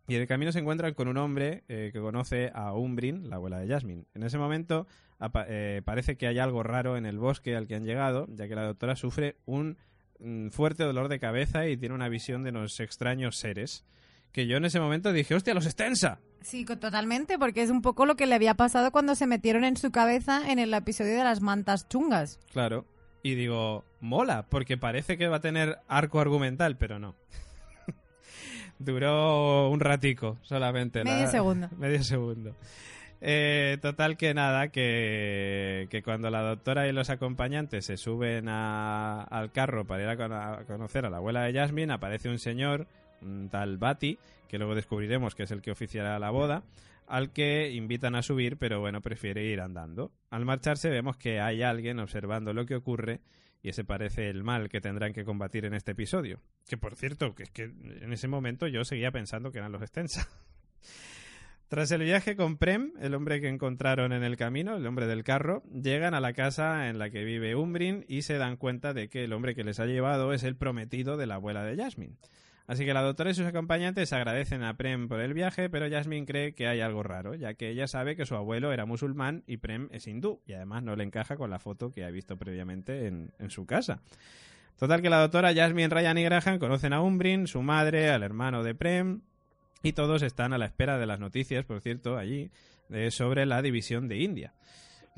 Y en el camino se encuentran con un hombre eh, que conoce a Umbrin, la abuela de Jasmine. En ese momento eh, parece que hay algo raro en el bosque al que han llegado, ya que la doctora sufre un mm, fuerte dolor de cabeza y tiene una visión de unos extraños seres. Que yo en ese momento dije, hostia, los extensa. Sí, totalmente, porque es un poco lo que le había pasado cuando se metieron en su cabeza en el episodio de las mantas chungas. Claro. Y digo, mola, porque parece que va a tener arco argumental, pero no. *laughs* Duró un ratico solamente. Medio segundo. *laughs* Medio segundo. Eh, total que nada, que, que cuando la doctora y los acompañantes se suben a- al carro para ir a, a conocer a la abuela de Jasmine, aparece un señor, tal Bati, que luego descubriremos que es el que oficiará la boda, al que invitan a subir, pero bueno, prefiere ir andando. Al marcharse vemos que hay alguien observando lo que ocurre y ese parece el mal que tendrán que combatir en este episodio. Que por cierto, que es que en ese momento yo seguía pensando que eran los Extensa. *laughs* Tras el viaje con Prem, el hombre que encontraron en el camino, el hombre del carro, llegan a la casa en la que vive Umbrin y se dan cuenta de que el hombre que les ha llevado es el prometido de la abuela de Jasmine. Así que la doctora y sus acompañantes agradecen a Prem por el viaje, pero Jasmine cree que hay algo raro, ya que ella sabe que su abuelo era musulmán y Prem es hindú, y además no le encaja con la foto que ha visto previamente en, su casa. Total que la doctora Jasmine, Ryan y Graham conocen a Umbrin, su madre, al hermano de Prem, y todos están a la espera de las noticias, por cierto, allí, sobre la división de India.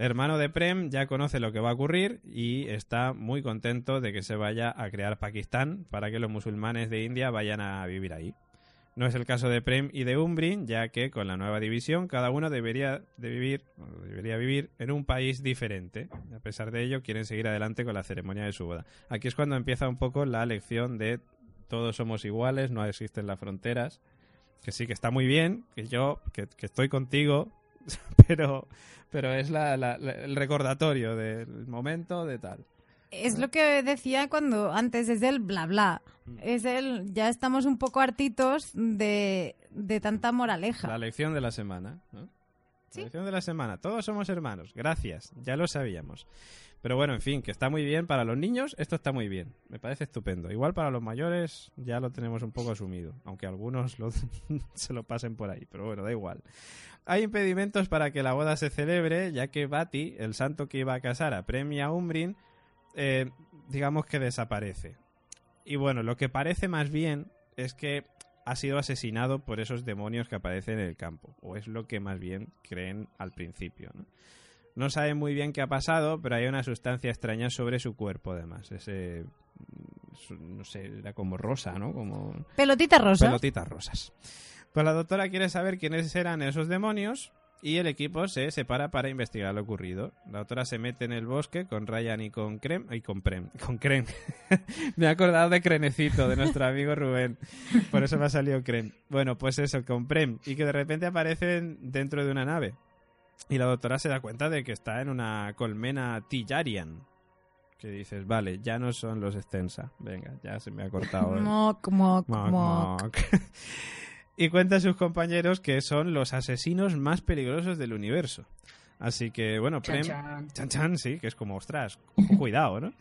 Hermano de Prem ya conoce lo que va a ocurrir y está muy contento de que se vaya a crear Pakistán para que los musulmanes de India vayan a vivir ahí. No es el caso de Prem y de Umbrin, ya que con la nueva división cada uno debería, de vivir, debería vivir en un país diferente. A pesar de ello, quieren seguir adelante con la ceremonia de su boda. Aquí es cuando empieza un poco la lección de todos somos iguales, no existen las fronteras. Que sí, que está muy bien, que yo, que estoy contigo, *laughs* pero, pero es la- la- la- el recordatorio del momento de tal. Es lo que decía cuando antes, es el bla bla. Es el, ya estamos un poco hartitos de, de tanta moraleja. La lección de la semana. ¿no? Sí. De la semana. Todos somos hermanos. Gracias. Ya lo sabíamos. Pero bueno, en fin, que está muy bien para los niños. Esto está muy bien. Me parece estupendo. Igual para los mayores ya lo tenemos un poco asumido. Aunque algunos lo- *laughs* se lo pasen por ahí. Pero bueno, da igual. Hay impedimentos para que la boda se celebre, ya que Bati, el santo que iba a casar a Premia Umbrin, eh, digamos que desaparece. Y bueno, lo que parece más bien es que ha sido asesinado por esos demonios que aparecen en el campo. O es lo que más bien creen al principio. ¿no? No saben muy bien qué ha pasado, pero hay una sustancia extraña sobre su cuerpo, además. Ese. No sé, era como rosa, ¿no? Como Pelotita rosa. pelotitas rosas. Pues la doctora quiere saber quiénes eran esos demonios y el equipo se separa para investigar lo ocurrido. La doctora se mete en el bosque con Ryan y con Crem y con Prem, con Crem. *laughs* me he acordado de Crenecito, de nuestro amigo Rubén. Por eso me ha salido Crem. Bueno, pues eso, con Prem y que de repente aparecen dentro de una nave. Y la doctora se da cuenta de que está en una colmena Tillarian. Que dices, vale, ya no son los extensa. Venga, ya se me ha cortado. el- Moc, moc, Moc, moc. moc. *laughs* y cuenta a sus compañeros que son los asesinos más peligrosos del universo. Así que, bueno, Prem... chan. Chan, chan, sí, que es como, ostras, cuidado, ¿no?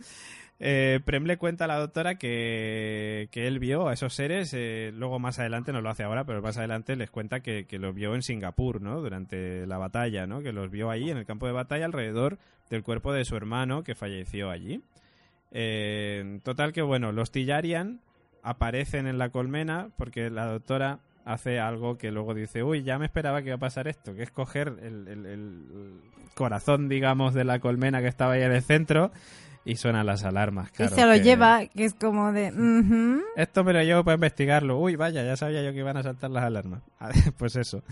Eh, Prem le cuenta a la doctora que, que él vio a esos seres, eh, luego más adelante, no lo hace ahora, pero más adelante les cuenta que, que los vio en Singapur, ¿no? Durante la batalla, ¿no? Que los vio allí en el campo de batalla alrededor del cuerpo de su hermano que falleció allí. Eh, total que, bueno, los Tillarian aparecen en la colmena porque la doctora hace algo que luego dice, uy, ya me esperaba que iba a pasar esto, que es coger el, el- el corazón, digamos, de la colmena que estaba ahí en el centro y suenan las alarmas. Y claro, se lo que- lleva, que es como de... ujú. Esto me lo llevo para investigarlo. Uy, vaya, ya sabía yo que iban a saltar las alarmas. *laughs* pues eso.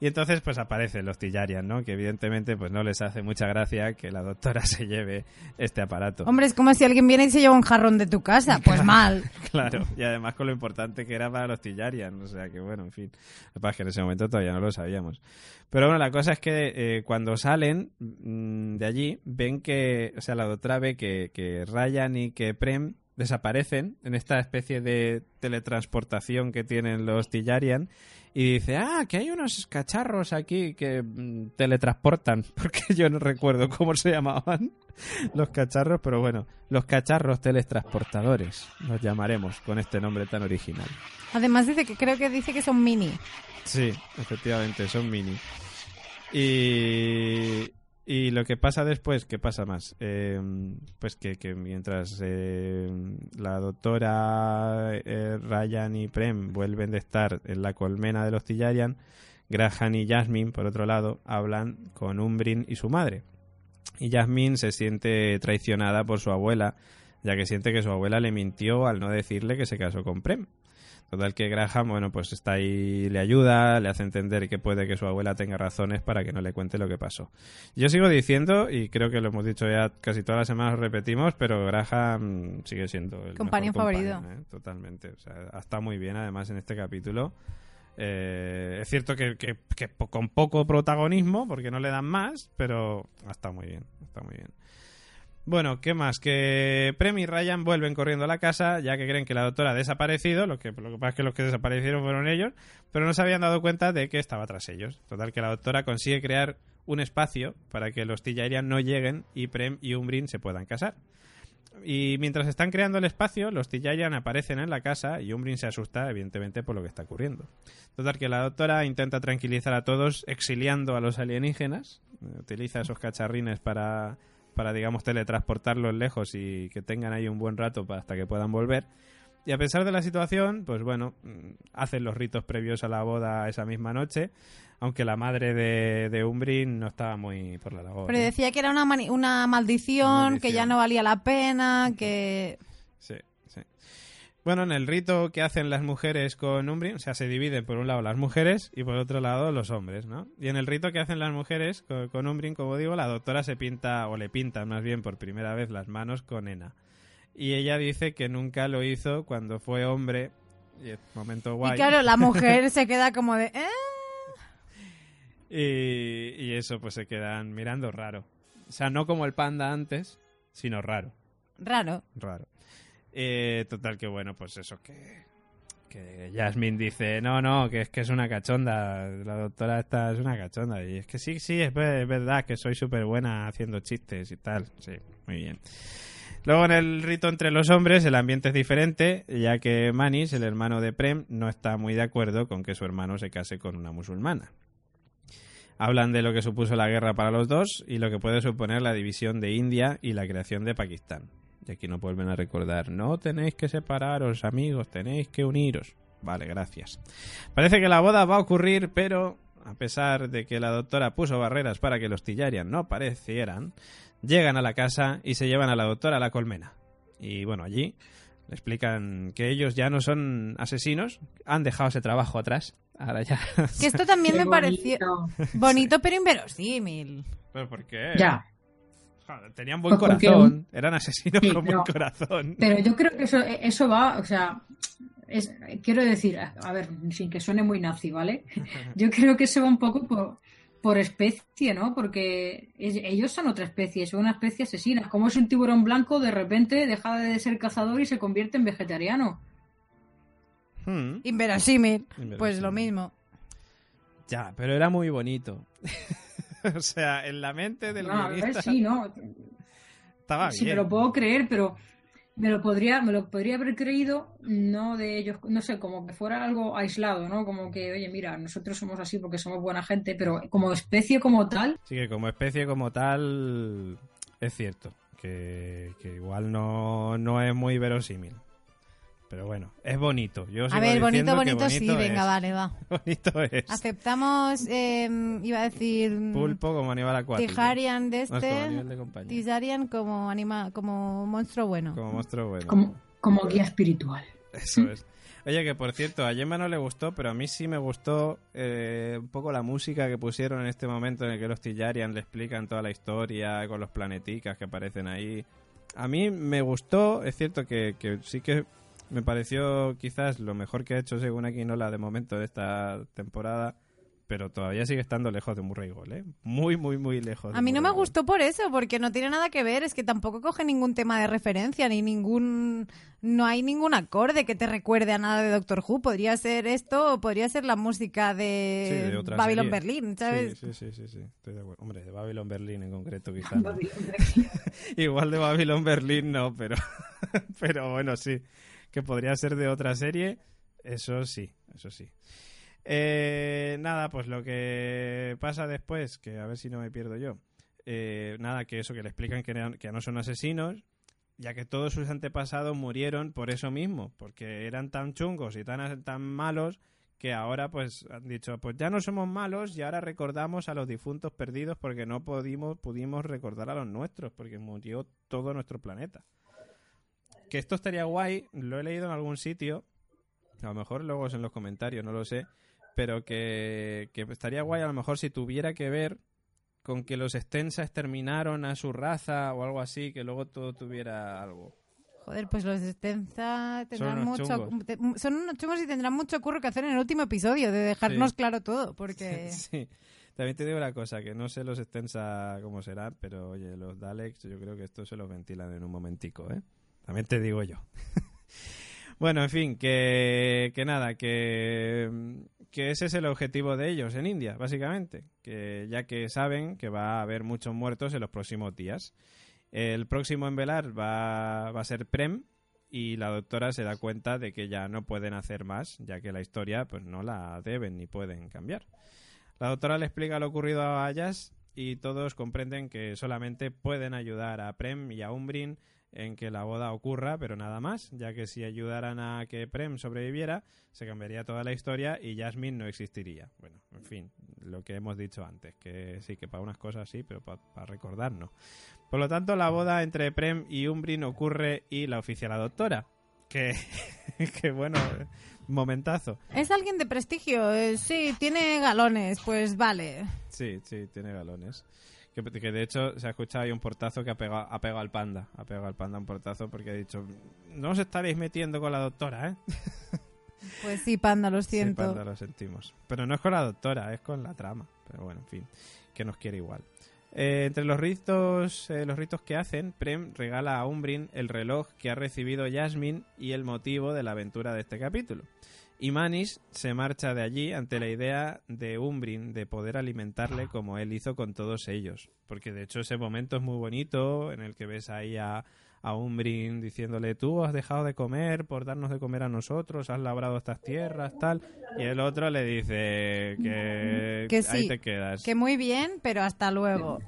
Y entonces pues aparecen los Tillarian, ¿no? Que evidentemente pues no les hace mucha gracia que la doctora *laughs* se lleve este aparato. Hombre, es como si alguien viene y se lleva un jarrón de tu casa. *laughs* Pues mal. Claro, y además con lo importante que era para los Tillarian, o sea que bueno, en fin. Lo que pasa es que en ese momento todavía no lo sabíamos. Pero bueno, la cosa es que eh, cuando salen mm, de allí, ven que, o sea, la doctora ve que, que Ryan y que Prem desaparecen en esta especie de teletransportación que tienen los Tillarian y dice, ah, que hay unos cacharros aquí que mm, teletransportan, *laughs* porque yo no recuerdo cómo se llamaban *laughs* los cacharros, pero bueno, los cacharros teletransportadores, los llamaremos con este nombre tan original. Además dice que creo que dice que son mini. Sí, efectivamente, son mini. Y, y lo que pasa después, ¿qué pasa más? Eh, pues que, que mientras eh, la doctora eh, Ryan y Prem vuelven de estar en la colmena de los Tillarian, Graham y Jasmine, por otro lado, hablan con Umbrin y su madre. Y Jasmine se siente traicionada por su abuela, ya que siente que su abuela le mintió al no decirle que se casó con Prem. Total que Graham, bueno, pues está ahí, le ayuda, le hace entender que puede que su abuela tenga razones para que no le cuente lo que pasó. Yo sigo diciendo, y creo que lo hemos dicho ya casi todas las semanas, lo repetimos, pero Graham sigue siendo el Companion mejor favorito. ¿eh? Totalmente. O sea, está muy bien, además, en este capítulo. Eh, es cierto que, que- con poco protagonismo, porque no le dan más, pero está muy bien, está muy bien. Bueno, ¿qué más? Que Prem y Ryan vuelven corriendo a la casa, ya que creen que la doctora ha desaparecido, lo que, lo que pasa es que los que desaparecieron fueron ellos, pero no se habían dado cuenta de que estaba tras ellos. Total, que la doctora consigue crear un espacio para que los Tillarian no lleguen y Prem y Umbrin se puedan casar. Y mientras están creando el espacio, los Tillarian aparecen en la casa y Umbrin se asusta, evidentemente, por lo que está ocurriendo. Total, que la doctora intenta tranquilizar a todos exiliando a los alienígenas, eh, utiliza esos cacharrines para, para, digamos, teletransportarlos lejos y que tengan ahí un buen rato hasta que puedan volver. Y a pesar de la situación, pues bueno, mm, hacen los ritos previos a la boda esa misma noche, aunque la madre de, de Umbrin no estaba muy por la labor. Pero ¿eh? decía que era una maldición, Una maldición. que ya no valía la pena, que... Sí, sí. Bueno, en el rito que hacen las mujeres con Umbrin, o sea, se dividen por un lado las mujeres y por otro lado los hombres, ¿no? Y en el rito que hacen las mujeres con, con como digo, la doctora se pinta, o le pinta más bien por primera vez las manos con Ena. Y ella dice que nunca lo hizo cuando fue hombre. Y es momento guay. Y claro, la mujer *laughs* se queda como de... ¿eh? Y, y eso, pues se quedan mirando raro. O sea, no como el panda antes, sino raro. Raro. Raro. Eh, total que bueno, pues eso, que, que Jasmine dice, no, no, que es que es una cachonda, la doctora esta es una cachonda. Y es que sí, sí, es, es verdad que soy súper buena haciendo chistes y tal. Sí, muy bien. Luego en el rito entre los hombres el ambiente es diferente, ya que Manis, el hermano de Prem, no está muy de acuerdo con que su hermano se case con una musulmana. Hablan de lo que supuso la guerra para los dos y lo que puede suponer la división de India y la creación de Pakistán. Y aquí nos vuelven a recordar, no tenéis que separaros, amigos, tenéis que uniros. Vale, gracias. Parece que la boda va a ocurrir, pero a pesar de que la doctora puso barreras para que los Tillarian no aparecieran, llegan a la casa y se llevan a la doctora a la colmena. Y bueno, allí le explican que ellos ya no son asesinos, han dejado ese trabajo atrás. Ahora ya. Que esto también Qué me pareció bonito. bonito pero inverosímil. ¿Pero por qué? Ya. Tenían buen Pues corazón, eran asesinos Sí, con buen corazón. Pero yo creo que eso, eso va, o sea, es, quiero decir, a ver, sin que suene muy nazi, ¿vale? *laughs* Yo creo que eso va un poco por, por especie, ¿no? Porque es- ellos son otra especie, son una especie asesina. Como es un tiburón blanco, de repente deja de ser cazador y se convierte en vegetariano. Hmm. Inverosímil. Pues lo mismo. Ya, pero era muy bonito. *laughs* o sea, en la mente del No, a ver, sí, ¿no? estaba Sí, bien. me lo puedo creer, pero me lo podría, me lo podría haber creído no de ellos, no sé, como que fuera algo aislado, ¿no? Como que, oye, mira, nosotros somos así porque somos buena gente, pero como especie como tal, Sí, que como especie como tal, es cierto. Que, que igual no, no es muy verosímil. Pero bueno, es bonito. Yo A ver, bonito, bonito, sí, venga, vale, va. *laughs* Bonito es. Aceptamos, eh, iba a decir, Pulpo como animal acuático. Tijarian de No, como este, de. Tijarian como anima, como monstruo bueno. Como monstruo bueno. como, como guía espiritual. Eso es. Oye, que por cierto, a Gemma no le gustó, pero a mí sí me gustó eh, un poco la música que pusieron en este momento en el que los Tillarian le explican toda la historia con los planeticas que aparecen ahí. A mí me gustó, es cierto que, que sí que me pareció quizás lo mejor que ha hecho según Aquinola de momento de esta temporada, pero todavía sigue estando lejos de Murray Gold, ¿eh? Muy, muy, muy lejos. de A mí no me Gold. gustó por eso, porque no tiene nada que ver, es que tampoco coge ningún tema de referencia, ni ningún... No hay ningún acorde que te recuerde a nada de Doctor Who. Podría ser esto o podría ser la música Sí, de, de otra Babylon serie. Berlin, ¿sabes? Sí, sí, sí, sí, sí, estoy de acuerdo. Hombre, de Babylon Berlin en concreto quizás. no. *laughs* Igual de Babylon Berlin no, pero, *laughs* pero bueno, sí. Que podría ser de otra serie, eso sí, eso sí. Eh, nada, pues lo que pasa después, que a ver si no me pierdo yo. Eh, nada, que eso, que le explican que, eran- que no son asesinos, ya que todos sus antepasados murieron por eso mismo, porque eran tan chungos y tan, tan malos que ahora pues han dicho, pues ya no somos malos y ahora recordamos a los difuntos perdidos porque no pudimos, pudimos recordar a los nuestros, porque murió todo nuestro planeta. Que esto estaría guay, lo he leído en algún sitio, a lo mejor luego es en los comentarios, no lo sé, pero que, que estaría guay a lo mejor si tuviera que ver con que los Stensa exterminaron a su raza o algo así, que luego todo tuviera algo. Joder, pues los Stenza tendrán mucho... chungos. te- son unos chungos y tendrán mucho curro que hacer en el último episodio, de dejarnos Sí. claro todo, *laughs* porque... Sí. También te digo una cosa, que no sé los Stensa cómo serán, pero oye, los Daleks yo creo que esto se los ventilan en un momentico, ¿eh? También te digo yo. *laughs* bueno, en fin, que, que nada, que, que ese es el objetivo de ellos en India, básicamente. Que ya que saben que va a haber muchos muertos en los próximos días. El próximo en velar va, va a ser Prem y la doctora se da cuenta de que ya no pueden hacer más, ya que la historia pues no la deben ni pueden cambiar. La doctora le explica lo ocurrido a Ayas y todos comprenden que solamente pueden ayudar a Prem y a Umbrin en que la boda ocurra, pero nada más, ya que si ayudaran a que Prem sobreviviera, se cambiaría toda la historia y Jasmine no existiría. Bueno, en fin, lo que hemos dicho antes, que sí, que para unas cosas sí, pero para recordar no. Por lo tanto, la boda entre Prem y Umbrin ocurre y la oficia la doctora. Que, *laughs* que bueno, momentazo. Es alguien de prestigio, eh, sí, tiene galones, pues vale. Sí, sí, tiene galones. Que, que de hecho se ha escuchado ahí un portazo que ha pegado, ha pegado al panda. Ha pegado al panda un portazo porque ha dicho: No os estaréis metiendo con la doctora, ¿eh? *laughs* Pues sí, panda, lo Sí, siento. panda, lo sentimos. Pero no es con la doctora, es con la trama. Pero bueno, en fin, que nos quiere igual. Eh, entre los ritos, eh, los ritos que hacen, Prem regala a Umbrin el reloj que ha recibido Jasmine y el motivo de la aventura de este capítulo. Y Manis se marcha de allí ante la idea de Umbrin de poder alimentarle como él hizo con todos ellos. Porque de hecho ese momento es muy bonito en el que ves ahí a, a Umbrin diciéndole tú has dejado de comer por darnos de comer a nosotros, has labrado estas tierras, tal. Y el otro le dice que, Que ahí sí, te quedas. Que muy bien, pero hasta luego.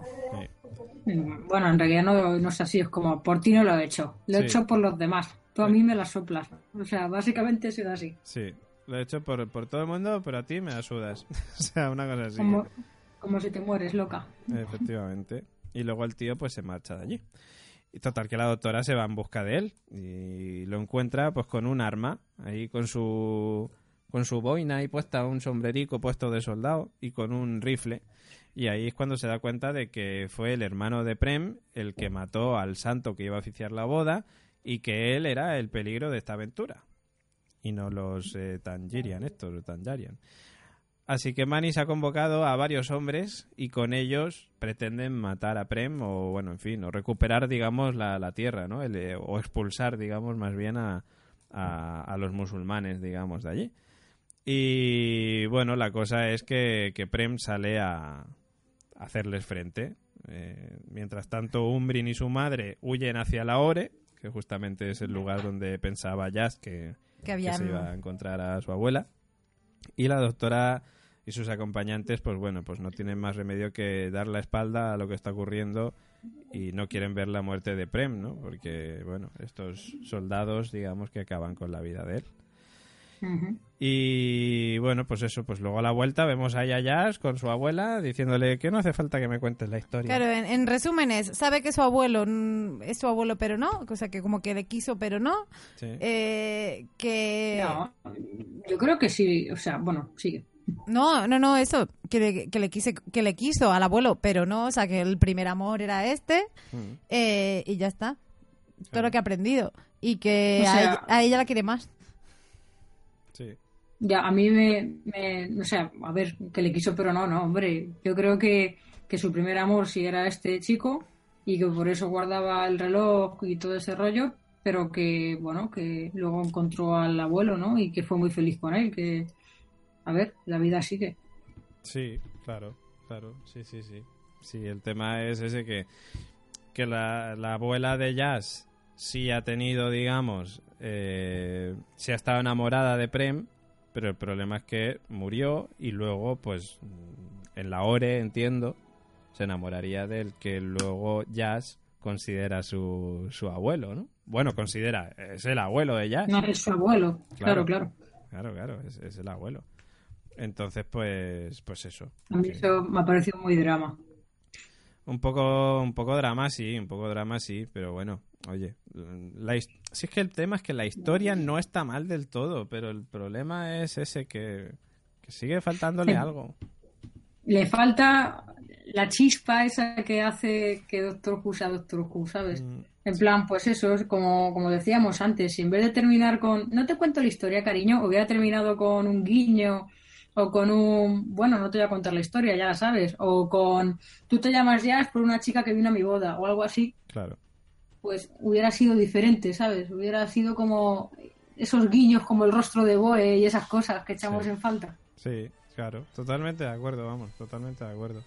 Sí. Bueno, en realidad no, no es así, es como por ti no lo he hecho, lo he hecho por los demás. Tú a mí me la soplas. O sea, básicamente sido así. Sí, lo he hecho por, por todo el mundo, pero a ti me asudas. *laughs* o sea, una cosa así. Como, como si te mueres, loca. Efectivamente. Y luego el tío pues se marcha de allí. Y total que la doctora se va en busca de él y lo encuentra pues con un arma, ahí con su con su boina ahí puesta, un sombrerico puesto de soldado y con un rifle. Y ahí es cuando se da cuenta de que fue el hermano de Prem el que mató al santo que iba a oficiar la boda y que él era el peligro de esta aventura. Y no los eh, Tangirian, estos, los. Así que Manis ha convocado a varios hombres y con ellos pretenden matar a Prem o, bueno, en fin, o recuperar, digamos, la, la tierra, ¿no? El, eh, o expulsar, digamos, más bien a, a, a los musulmanes, digamos, de allí. Y, bueno, la cosa es que, que Prem sale a, a hacerles frente. Eh, mientras tanto, Umbrin y su madre huyen hacia la Ore, que justamente es el lugar donde pensaba Jazz que, Que que se iba a encontrar a su abuela. Y la doctora y sus acompañantes, pues bueno, pues no tienen más remedio que dar la espalda a lo que está ocurriendo y no quieren ver la muerte de Prem, ¿no? Porque, bueno, estos soldados, digamos, que acaban con la vida de él. Y bueno, pues eso, pues luego a la vuelta vemos a Yayas con su abuela diciéndole que no hace falta que me cuentes la historia. Claro, en, en resúmenes, sabe que su abuelo es su abuelo, pero no, o sea, que como que le quiso, pero no, Sí. eh, que... No, yo creo que sí. O sea, bueno, sigue. No, no, no, eso, que le, que le quise, que le quiso al abuelo, pero no, o sea, que el primer amor era este, Mm. eh, y ya está. Todo Claro. lo que ha aprendido. Y que O a, sea- ella, a ella la quiere más. Sí. Ya, a mí me, me- O sea, a ver, que le quiso, pero no, no, hombre. Yo creo que, que su primer amor sí era este chico y que por eso guardaba el reloj y todo ese rollo, pero que, bueno, que luego encontró al abuelo, ¿no? Y que fue muy feliz con él, que. A ver, la vida sigue. Sí, claro, claro, sí, sí, sí. Sí, el tema es ese que, que la, la abuela de Jazz sí ha tenido, digamos, eh, sí ha estado enamorada de Prem, pero el problema es que murió y luego, pues, en la Ore, entiendo, se enamoraría del que luego Jazz considera su, su abuelo, ¿no? Bueno, considera, es el abuelo de Jazz. No es su abuelo, Claro. claro, claro. Claro, claro, es, es el abuelo. Entonces, pues, pues eso. A mí que- eso me ha parecido muy drama. Un poco, un poco drama, sí, un poco drama, sí, pero bueno, oye, la, si es que el tema es que la historia no está mal del todo, pero el problema es ese que, que sigue faltándole Sí. algo. Le falta la chispa esa que hace que Doctor Who sea Doctor Who, ¿sabes? Mm, En plan, pues eso, es como, como decíamos antes, si en vez de terminar con, no te cuento la historia, cariño, hubiera terminado con un guiño o con un, bueno, no te voy a contar la historia, ya la sabes, o con, tú te llamas Jazz por una chica que vino a mi boda o algo así, Claro, pues hubiera sido diferente, ¿sabes? Hubiera sido como esos guiños como el rostro de Boe y esas cosas que echamos Sí. en falta. sí, claro, totalmente de acuerdo, vamos, totalmente de acuerdo.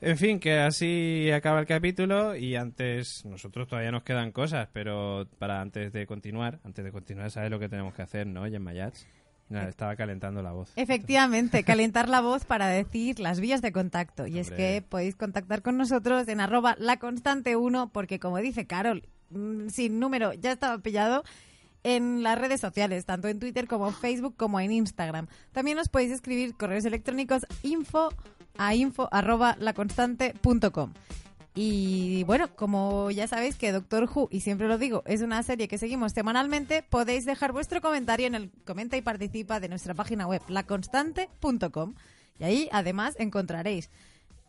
En fin, que así acaba el capítulo y antes, nosotros todavía nos quedan cosas, pero para antes de continuar, antes de continuar, ¿sabes lo que tenemos que hacer, no, Gemma Yats? Nada, estaba calentando la voz. Efectivamente, calentar la voz para decir las vías de contacto. Y es que podéis contactar con nosotros en arroba laconstante1, porque como dice Carol, mm, sin número ya estaba pillado en las redes sociales, tanto en Twitter como en Facebook como en Instagram. También os podéis escribir correos electrónicos info a info arroba laconstante.com. Y bueno, como ya sabéis que Doctor Who, y siempre lo digo, es una serie que seguimos semanalmente, podéis dejar vuestro comentario en el comenta y participa de nuestra página web, laconstante.com. Y ahí además encontraréis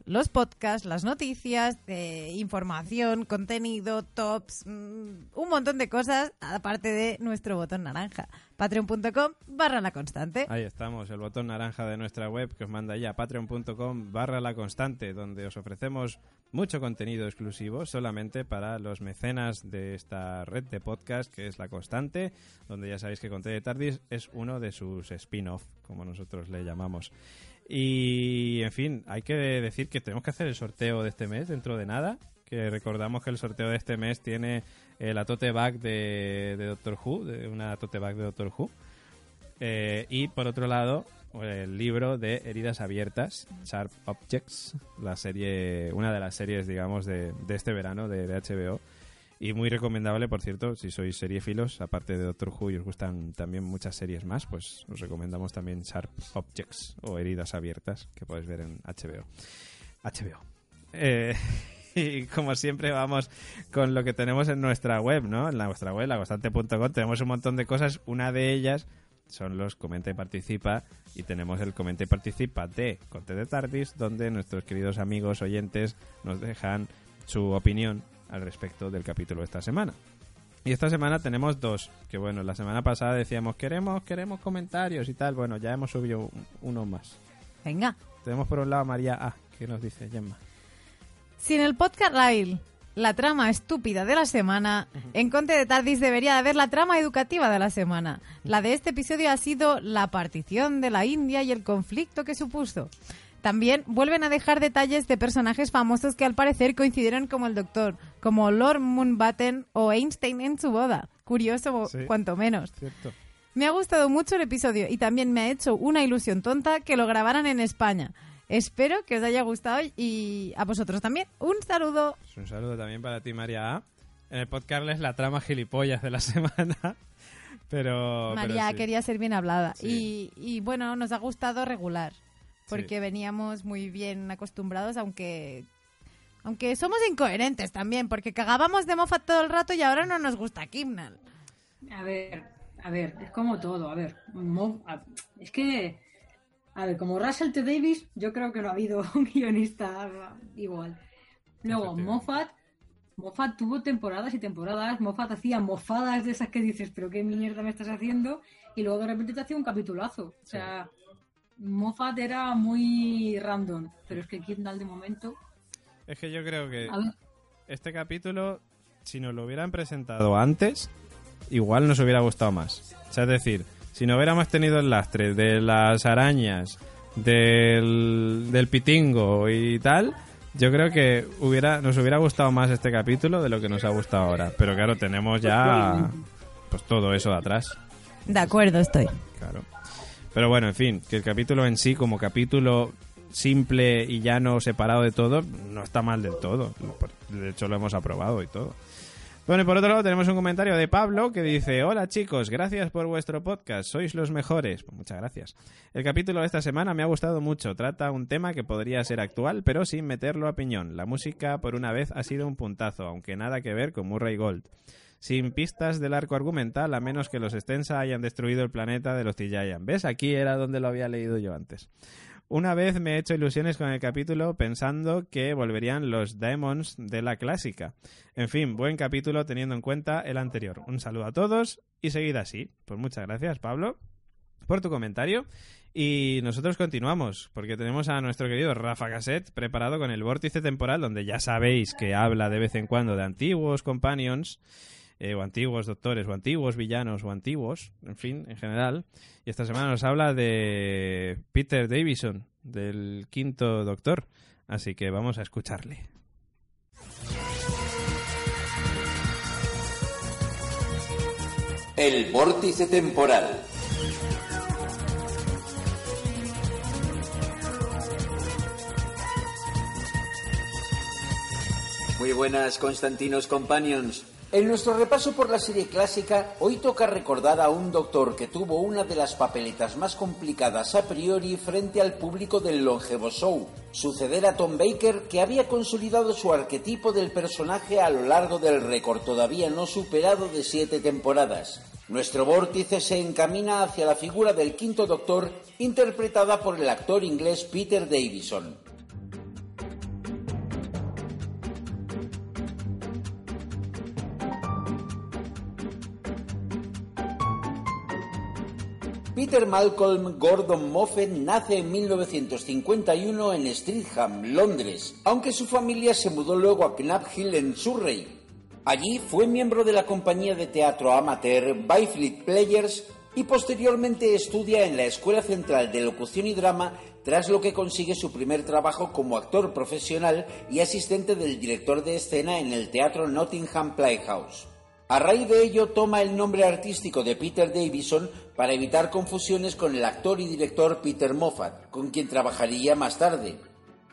los podcasts, las noticias, eh, información, contenido, tops, mm, un montón de cosas, aparte de nuestro botón naranja. Patreon.com barra la constante. Ahí estamos, el botón naranja de nuestra web que os manda ya patreon.com barra la constante, donde os ofrecemos mucho contenido exclusivo solamente para los mecenas de esta red de podcast que es la constante, donde ya sabéis que Conte de Tardis es uno de sus spin-off, como nosotros le llamamos. Y, en fin, hay que decir que tenemos que hacer el sorteo de este mes dentro de nada. Que recordamos que el sorteo de este mes tiene eh, la tote bag de, Doctor Who, de una tote bag de Doctor Who. Eh, y por otro lado, el libro de Heridas Abiertas, Sharp Objects, la serie, una de las series, digamos, de, de este verano de HBO. Y muy recomendable, por cierto, si sois seriefilos, aparte de Doctor Who y os gustan también muchas series más, pues os recomendamos también Sharp Objects o Heridas Abiertas, que podéis ver en HBO. HBO. Eh, *laughs* y como siempre vamos con lo que tenemos en nuestra web, ¿no? En nuestra web, lagostante.com, tenemos un montón de cosas. Una de ellas son los comenta y participa y tenemos el comenta y participa de Conte de Tardis, donde nuestros queridos amigos oyentes nos dejan su opinión al respecto del capítulo de esta semana. Y esta semana tenemos dos, que bueno, la semana pasada decíamos queremos, queremos comentarios y tal, bueno, ya hemos subido un- uno más. Venga. Tenemos por un lado a María A, que nos dice Gemma. Si en el podcast Rail la trama estúpida de la semana, en Conte de Tardis debería de haber la trama educativa de la semana. La de este episodio ha sido la partición de la India y el conflicto que supuso. También vuelven a dejar detalles de personajes famosos que al parecer coincidieron como el Doctor, como Lord Moonbatten o Einstein en su boda. Curioso, Sí. cuanto menos. ¿Cierto? Me ha gustado mucho el episodio y también me ha hecho una ilusión tonta que lo grabaran en España. Espero que os haya gustado y a vosotros también. Un saludo. Pues un saludo también para ti, María A. En el podcast es la trama gilipollas de la *laughs* semana. Pero. María pero sí. quería ser bien hablada. Sí. Y, y bueno, nos ha gustado regular. Porque Sí. veníamos muy bien acostumbrados, aunque. Aunque somos incoherentes también, porque cagábamos de Moffat todo el rato y ahora no nos gusta Kimnal. A ver, a ver, es como todo. A ver, Mo- a- es que, a ver, como Russell T. Davis, yo creo que no ha habido *laughs* un guionista igual. Luego. Moffat, Moffat tuvo temporadas y temporadas. Moffat hacía mofadas de esas que dices, pero qué mierda me estás haciendo. Y luego de repente te hacía un capitulazo. O sea, Moffat era muy random. Pero es que Kindle de momento. Es que yo creo que este capítulo, si nos lo hubieran presentado antes, igual nos hubiera gustado más. O sea, es decir, si no hubiéramos tenido el lastre de las arañas, del, del pitingo y tal, yo creo que hubiera nos hubiera gustado más este capítulo de lo que nos ha gustado ahora. Pero claro, tenemos ya pues todo eso de atrás. De acuerdo, estoy. Claro. Pero bueno, en fin, que el capítulo en sí, como capítulo simple y llano, separado de todo, no está mal del todo. De hecho, lo hemos aprobado y todo. Bueno, y por otro lado tenemos un comentario de Pablo que dice, hola chicos, gracias por vuestro podcast, sois los mejores. Pues muchas gracias. El capítulo de esta semana me ha gustado mucho, trata un tema que podría ser actual, pero sin meterlo a piñón. La música, por una vez, ha sido un puntazo, aunque nada que ver con Murray Gold. Sin pistas del arco argumental, a menos que los Stensa hayan destruido el planeta de los Tijayan. ¿Ves? Aquí era donde lo había leído yo antes. Una vez me he hecho ilusiones con el capítulo pensando que volverían los Demons de la clásica. En fin, buen capítulo teniendo en cuenta el anterior. Un saludo a todos y seguid así. Pues muchas gracias, Pablo, por tu comentario. Y nosotros continuamos, porque tenemos a nuestro querido Rafa Cassette preparado con el vórtice temporal, donde ya sabéis que habla de vez en cuando de antiguos companions, eh, o antiguos doctores, o antiguos villanos, o antiguos, en fin, en general. Y esta semana nos habla de Peter Davison, del quinto doctor. Así que vamos a escucharle. El vórtice temporal. Muy buenas, Constantinos Companions. En nuestro repaso por la serie clásica, hoy toca recordar a un doctor que tuvo una de las papeletas más complicadas a priori frente al público del longevo show, suceder a Tom Baker que había consolidado su arquetipo del personaje a lo largo del récord todavía no superado de siete temporadas. Nuestro vórtice se encamina hacia la figura del quinto doctor interpretada por el actor inglés Peter Davison. Peter Malcolm Gordon Moffat nace en 1951 en Streatham, Londres, aunque su familia se mudó luego a Knapp Hill en Surrey. Allí fue miembro de la compañía de teatro amateur Byfleet Players y posteriormente estudia en la Escuela Central de Locución y Drama tras lo que consigue su primer trabajo como actor profesional y asistente del director de escena en el teatro Nottingham Playhouse. A raíz de ello toma el nombre artístico de Peter Davison para evitar confusiones con el actor y director Peter Moffat, con quien trabajaría más tarde.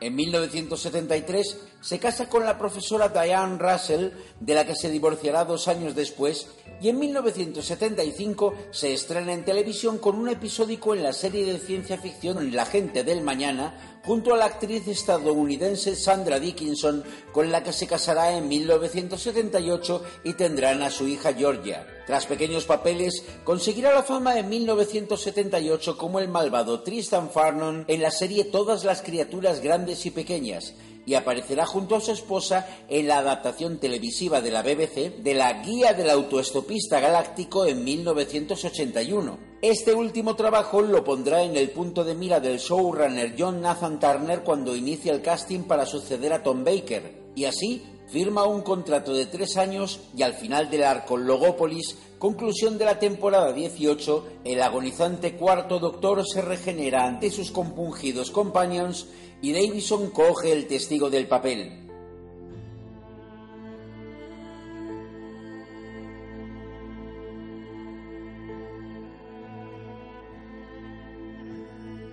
En 1973 se casa con la profesora Diane Russell, de la que se divorciará dos años después, y en 1975 se estrena en televisión con un episódico en la serie de ciencia ficción La gente del mañana, junto a la actriz estadounidense Sandra Dickinson, con la que se casará en 1978 y tendrán a su hija Georgia. Tras pequeños papeles, conseguirá la fama en 1978 como el malvado Tristan Farnon en la serie Todas las criaturas grandes y pequeñas, y aparecerá junto a su esposa en la adaptación televisiva de la BBC de la Guía del Autoestopista Galáctico en 1981. Este último trabajo lo pondrá en el punto de mira del showrunner John Nathan Turner cuando inicia el casting para suceder a Tom Baker, y así firma un contrato de tres años y al final del arco Logópolis, conclusión de la temporada 18, el agonizante cuarto doctor se regenera ante sus compungidos companions y Davison coge el testigo del papel.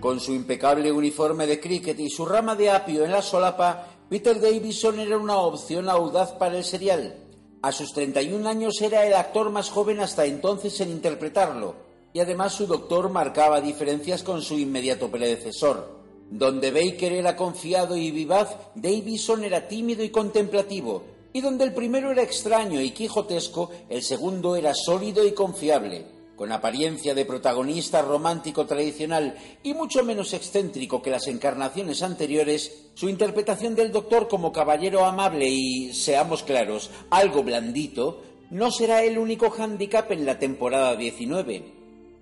Con su impecable uniforme de cricket y su rama de apio en la solapa, Peter Davison era una opción audaz para el serial. A sus 31 años era el actor más joven hasta entonces en interpretarlo, y además su doctor marcaba diferencias con su inmediato predecesor. Donde Baker era confiado y vivaz, Davison era tímido y contemplativo, y donde el primero era extraño y quijotesco, el segundo era sólido y confiable. Con apariencia de protagonista romántico tradicional y mucho menos excéntrico que las encarnaciones anteriores, su interpretación del Doctor como caballero amable y, seamos claros, algo blandito, no será el único hándicap en la temporada 19.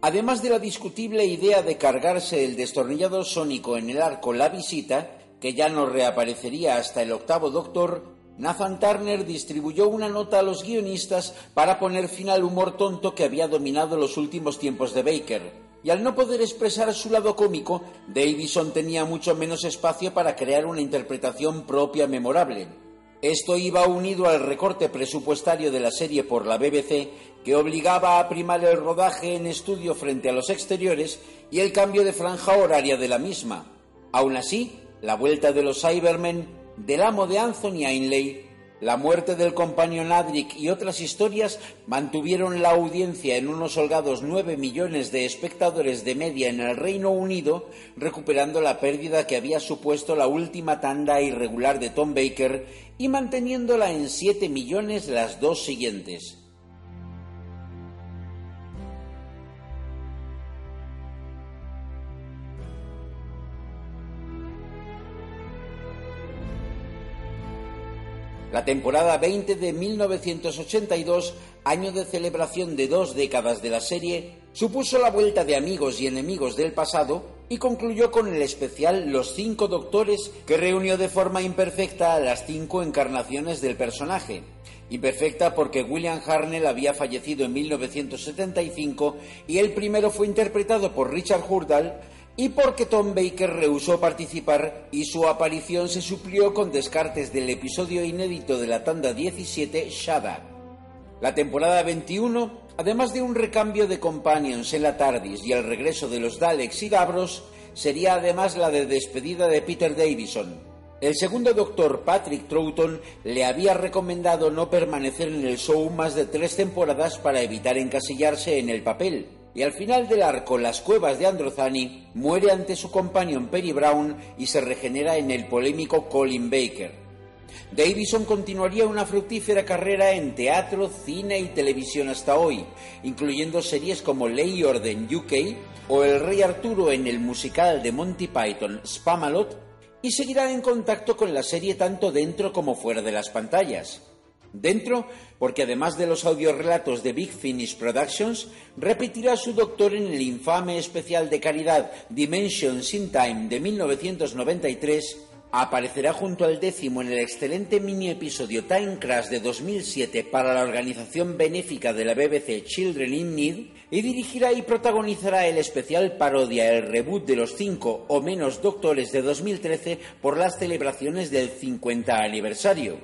Además de la discutible idea de cargarse el destornillador sónico en el arco La Visita, que ya no reaparecería hasta el octavo Doctor, Nathan Turner distribuyó una nota a los guionistas para poner fin al humor tonto que había dominado los últimos tiempos de Baker. Y al no poder expresar su lado cómico, Davison tenía mucho menos espacio para crear una interpretación propia memorable. Esto iba unido al recorte presupuestario de la serie por la BBC, que obligaba a primar el rodaje en estudio frente a los exteriores y el cambio de franja horaria de la misma. Aún así, la vuelta de los Cybermen del amo de Anthony Ainley, la muerte del compañero Adric y otras historias mantuvieron la audiencia en unos holgados 9 millones de espectadores de media en el Reino Unido, recuperando la pérdida que había supuesto la última tanda irregular de Tom Baker y manteniéndola en 7 millones las dos siguientes. La temporada 20 de 1982, año de celebración de dos décadas de la serie, supuso la vuelta de amigos y enemigos del pasado y concluyó con el especial Los Cinco Doctores, que reunió de forma imperfecta a las cinco encarnaciones del personaje. Imperfecta porque William Harnell había fallecido en 1975 y el primero fue interpretado por Richard Hurdall, y porque Tom Baker rehusó participar y su aparición se suplió con descartes del episodio inédito de la tanda 17, Shada. La temporada 21, además de un recambio de companions en la TARDIS y el regreso de los Daleks y Dabros, sería además la de despedida de Peter Davison. El segundo doctor Patrick Troughton le había recomendado no permanecer en el show más de tres temporadas para evitar encasillarse en el papel y al final del arco Las Cuevas de Androzani muere ante su compañero Perry Brown y se regenera en el polémico Colin Baker. Davison continuaría una fructífera carrera en teatro, cine y televisión hasta hoy, incluyendo series como Ley Orden UK o El Rey Arturo en el musical de Monty Python Spamalot, y seguirá en contacto con la serie tanto dentro como fuera de las pantallas. Dentro, porque además de los audiorelatos de Big Finish Productions, repetirá su doctor en el infame especial de caridad Dimensions in Time de 1993, aparecerá junto al décimo en el excelente mini episodio Time Crash de 2007 para la organización benéfica de la BBC Children in Need y dirigirá y protagonizará el especial parodia el reboot de los cinco o menos doctores de 2013 por las celebraciones del 50 aniversario.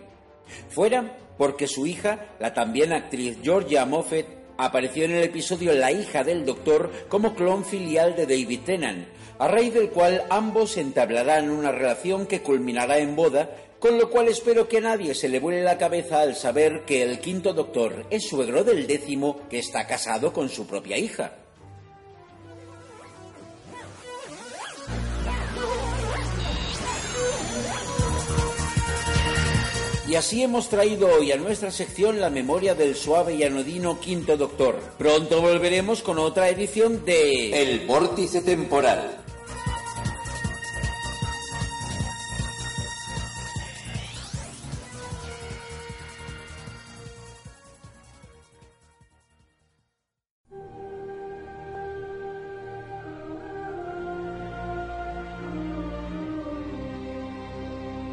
Fuera porque su hija, la también actriz Georgia Moffett, apareció en el episodio La hija del doctor como clon filial de David Tennant, a raíz del cual ambos entablarán una relación que culminará en boda, con lo cual espero que a nadie se le vuele la cabeza al saber que el quinto doctor es suegro del décimo que está casado con su propia hija. Y así hemos traído hoy a nuestra sección la memoria del suave y anodino Quinto Doctor. Pronto volveremos con otra edición de El Vórtice Temporal.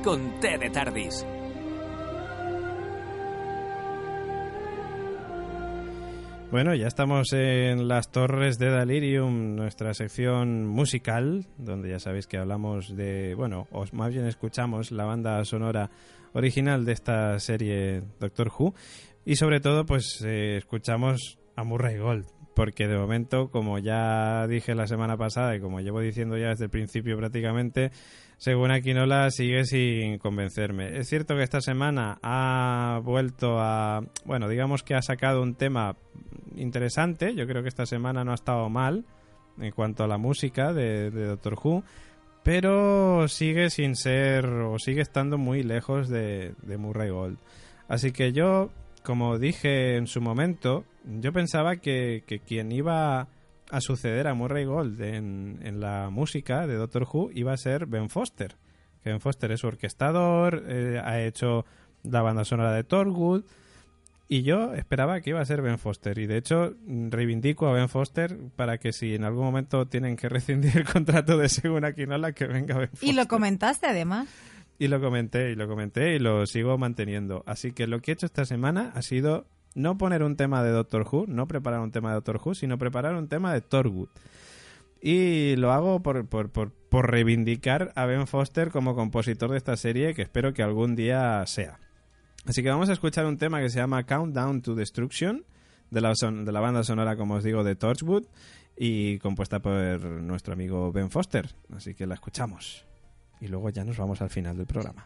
Con té de Tardis. Bueno, ya estamos en las Torres de Dalirium, nuestra sección musical, donde ya sabéis que hablamos de, bueno, o más bien escuchamos la banda sonora original de esta serie Doctor Who. Y sobre todo pues eh, escuchamos a Murray Gold, porque de momento, como ya dije la semana pasada y como llevo diciendo ya desde el principio prácticamente, según Aquinola sigue sin convencerme. Es cierto que esta semana ha vuelto a, bueno, digamos que ha sacado un tema interesante, yo creo que esta semana no ha estado mal en cuanto a la música de, Doctor Who, pero sigue sin ser o sigue estando muy lejos de, de Murray Gold. Así que yo, como dije en su momento, yo pensaba que quien iba a suceder a Murray Gold en, en, la música de Doctor Who iba a ser Ben Foster. Que Ben Foster es orquestador, eh, ha hecho la banda sonora de Torwood. Y yo esperaba que iba a ser Ben Foster. Y de hecho, reivindico a Ben Foster para que si en algún momento tienen que *laughs* rescindir el contrato de Según Aquinola, que venga Ben Foster. Y lo comentaste además. Y lo comenté, y lo comenté, y lo sigo manteniendo. Así que lo que he hecho esta semana ha sido no poner un tema de Doctor Who, no preparar un tema de Doctor Who, sino preparar un tema de Torwood. Y lo hago por, por, por, por, reivindicar a Ben Foster como compositor de esta serie, que espero que algún día sea. Así que vamos a escuchar un tema que se llama Countdown to Destruction, de la, son, de la banda sonora, como os digo, de Torchwood, y compuesta por nuestro amigo Ben Foster. Así que la escuchamos. Y luego ya nos vamos al final del programa.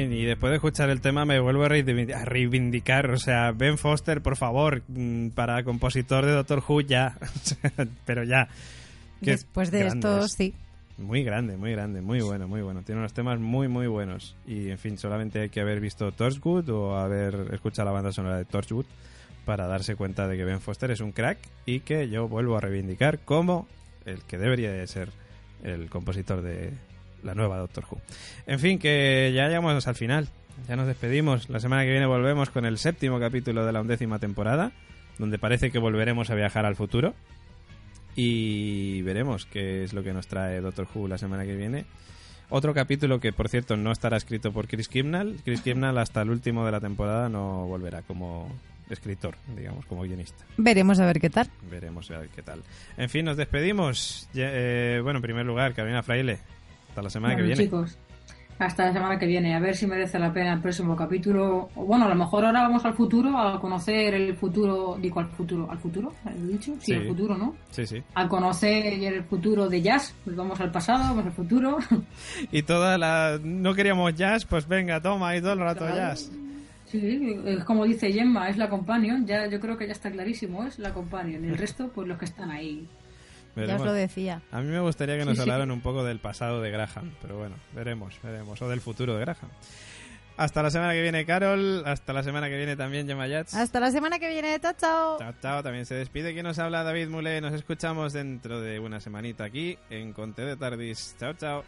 Fin, y después de escuchar el tema me vuelvo a reivindic- a reivindicar. O sea, Ben Foster, por favor, mm, para compositor de Doctor Who, ya. *laughs* Pero ya. Qué Después de esto, es. sí. Muy grande, muy grande, muy bueno, muy bueno. Tiene unos temas muy, muy buenos. Y, en fin, solamente hay que haber visto Torchwood o haber escuchado la banda sonora de Torchwood para darse cuenta de que Ben Foster es un crack y que yo vuelvo a reivindicar como el que debería de ser el compositor de la nueva Doctor Who. En fin, que ya llegamos al final. Ya nos despedimos. La semana que viene volvemos con el séptimo capítulo de la undécima temporada, donde parece que volveremos a viajar al futuro. Y veremos qué es lo que nos trae Doctor Who la semana que viene. Otro capítulo que, por cierto, no estará escrito por Chris Kimnall. Chris Kimnall hasta el último de la temporada no volverá como escritor, digamos, como guionista. Veremos a ver qué tal. Veremos a ver qué tal. En fin, nos despedimos. Ya, eh, bueno, en primer lugar, Carolina Fraile. Hasta la semana Bueno, que viene. chicos, hasta la semana que viene. A ver si merece la pena el próximo capítulo. O bueno, a lo mejor ahora vamos al futuro, a conocer el futuro. Digo, al futuro. ¿Al futuro? ¿He dicho? Sí, Sí. al futuro, ¿no? Sí, sí. A conocer el futuro de Jazz. Pues vamos al pasado, vamos al futuro. *laughs* Y toda la... No queríamos jazz, pues venga, toma, y todo el rato Claro. jazz. Sí, es como dice Gemma, es la companion. Ya, yo creo que ya está clarísimo, es la companion. El resto, pues los que están ahí. Ya os lo decía. A mí me gustaría que nos Sí, sí. hablaran un poco del pasado de Graham, pero bueno, veremos, veremos. O del futuro de Graham. Hasta la semana que viene, Carol. Hasta la semana que viene también, Gemma Yats. Hasta la semana que viene. Chao, chao. Chao, chao. También se despide quien nos habla, David Mulé. Nos escuchamos dentro de una semanita aquí en Conte de Tardis. Chao, chao.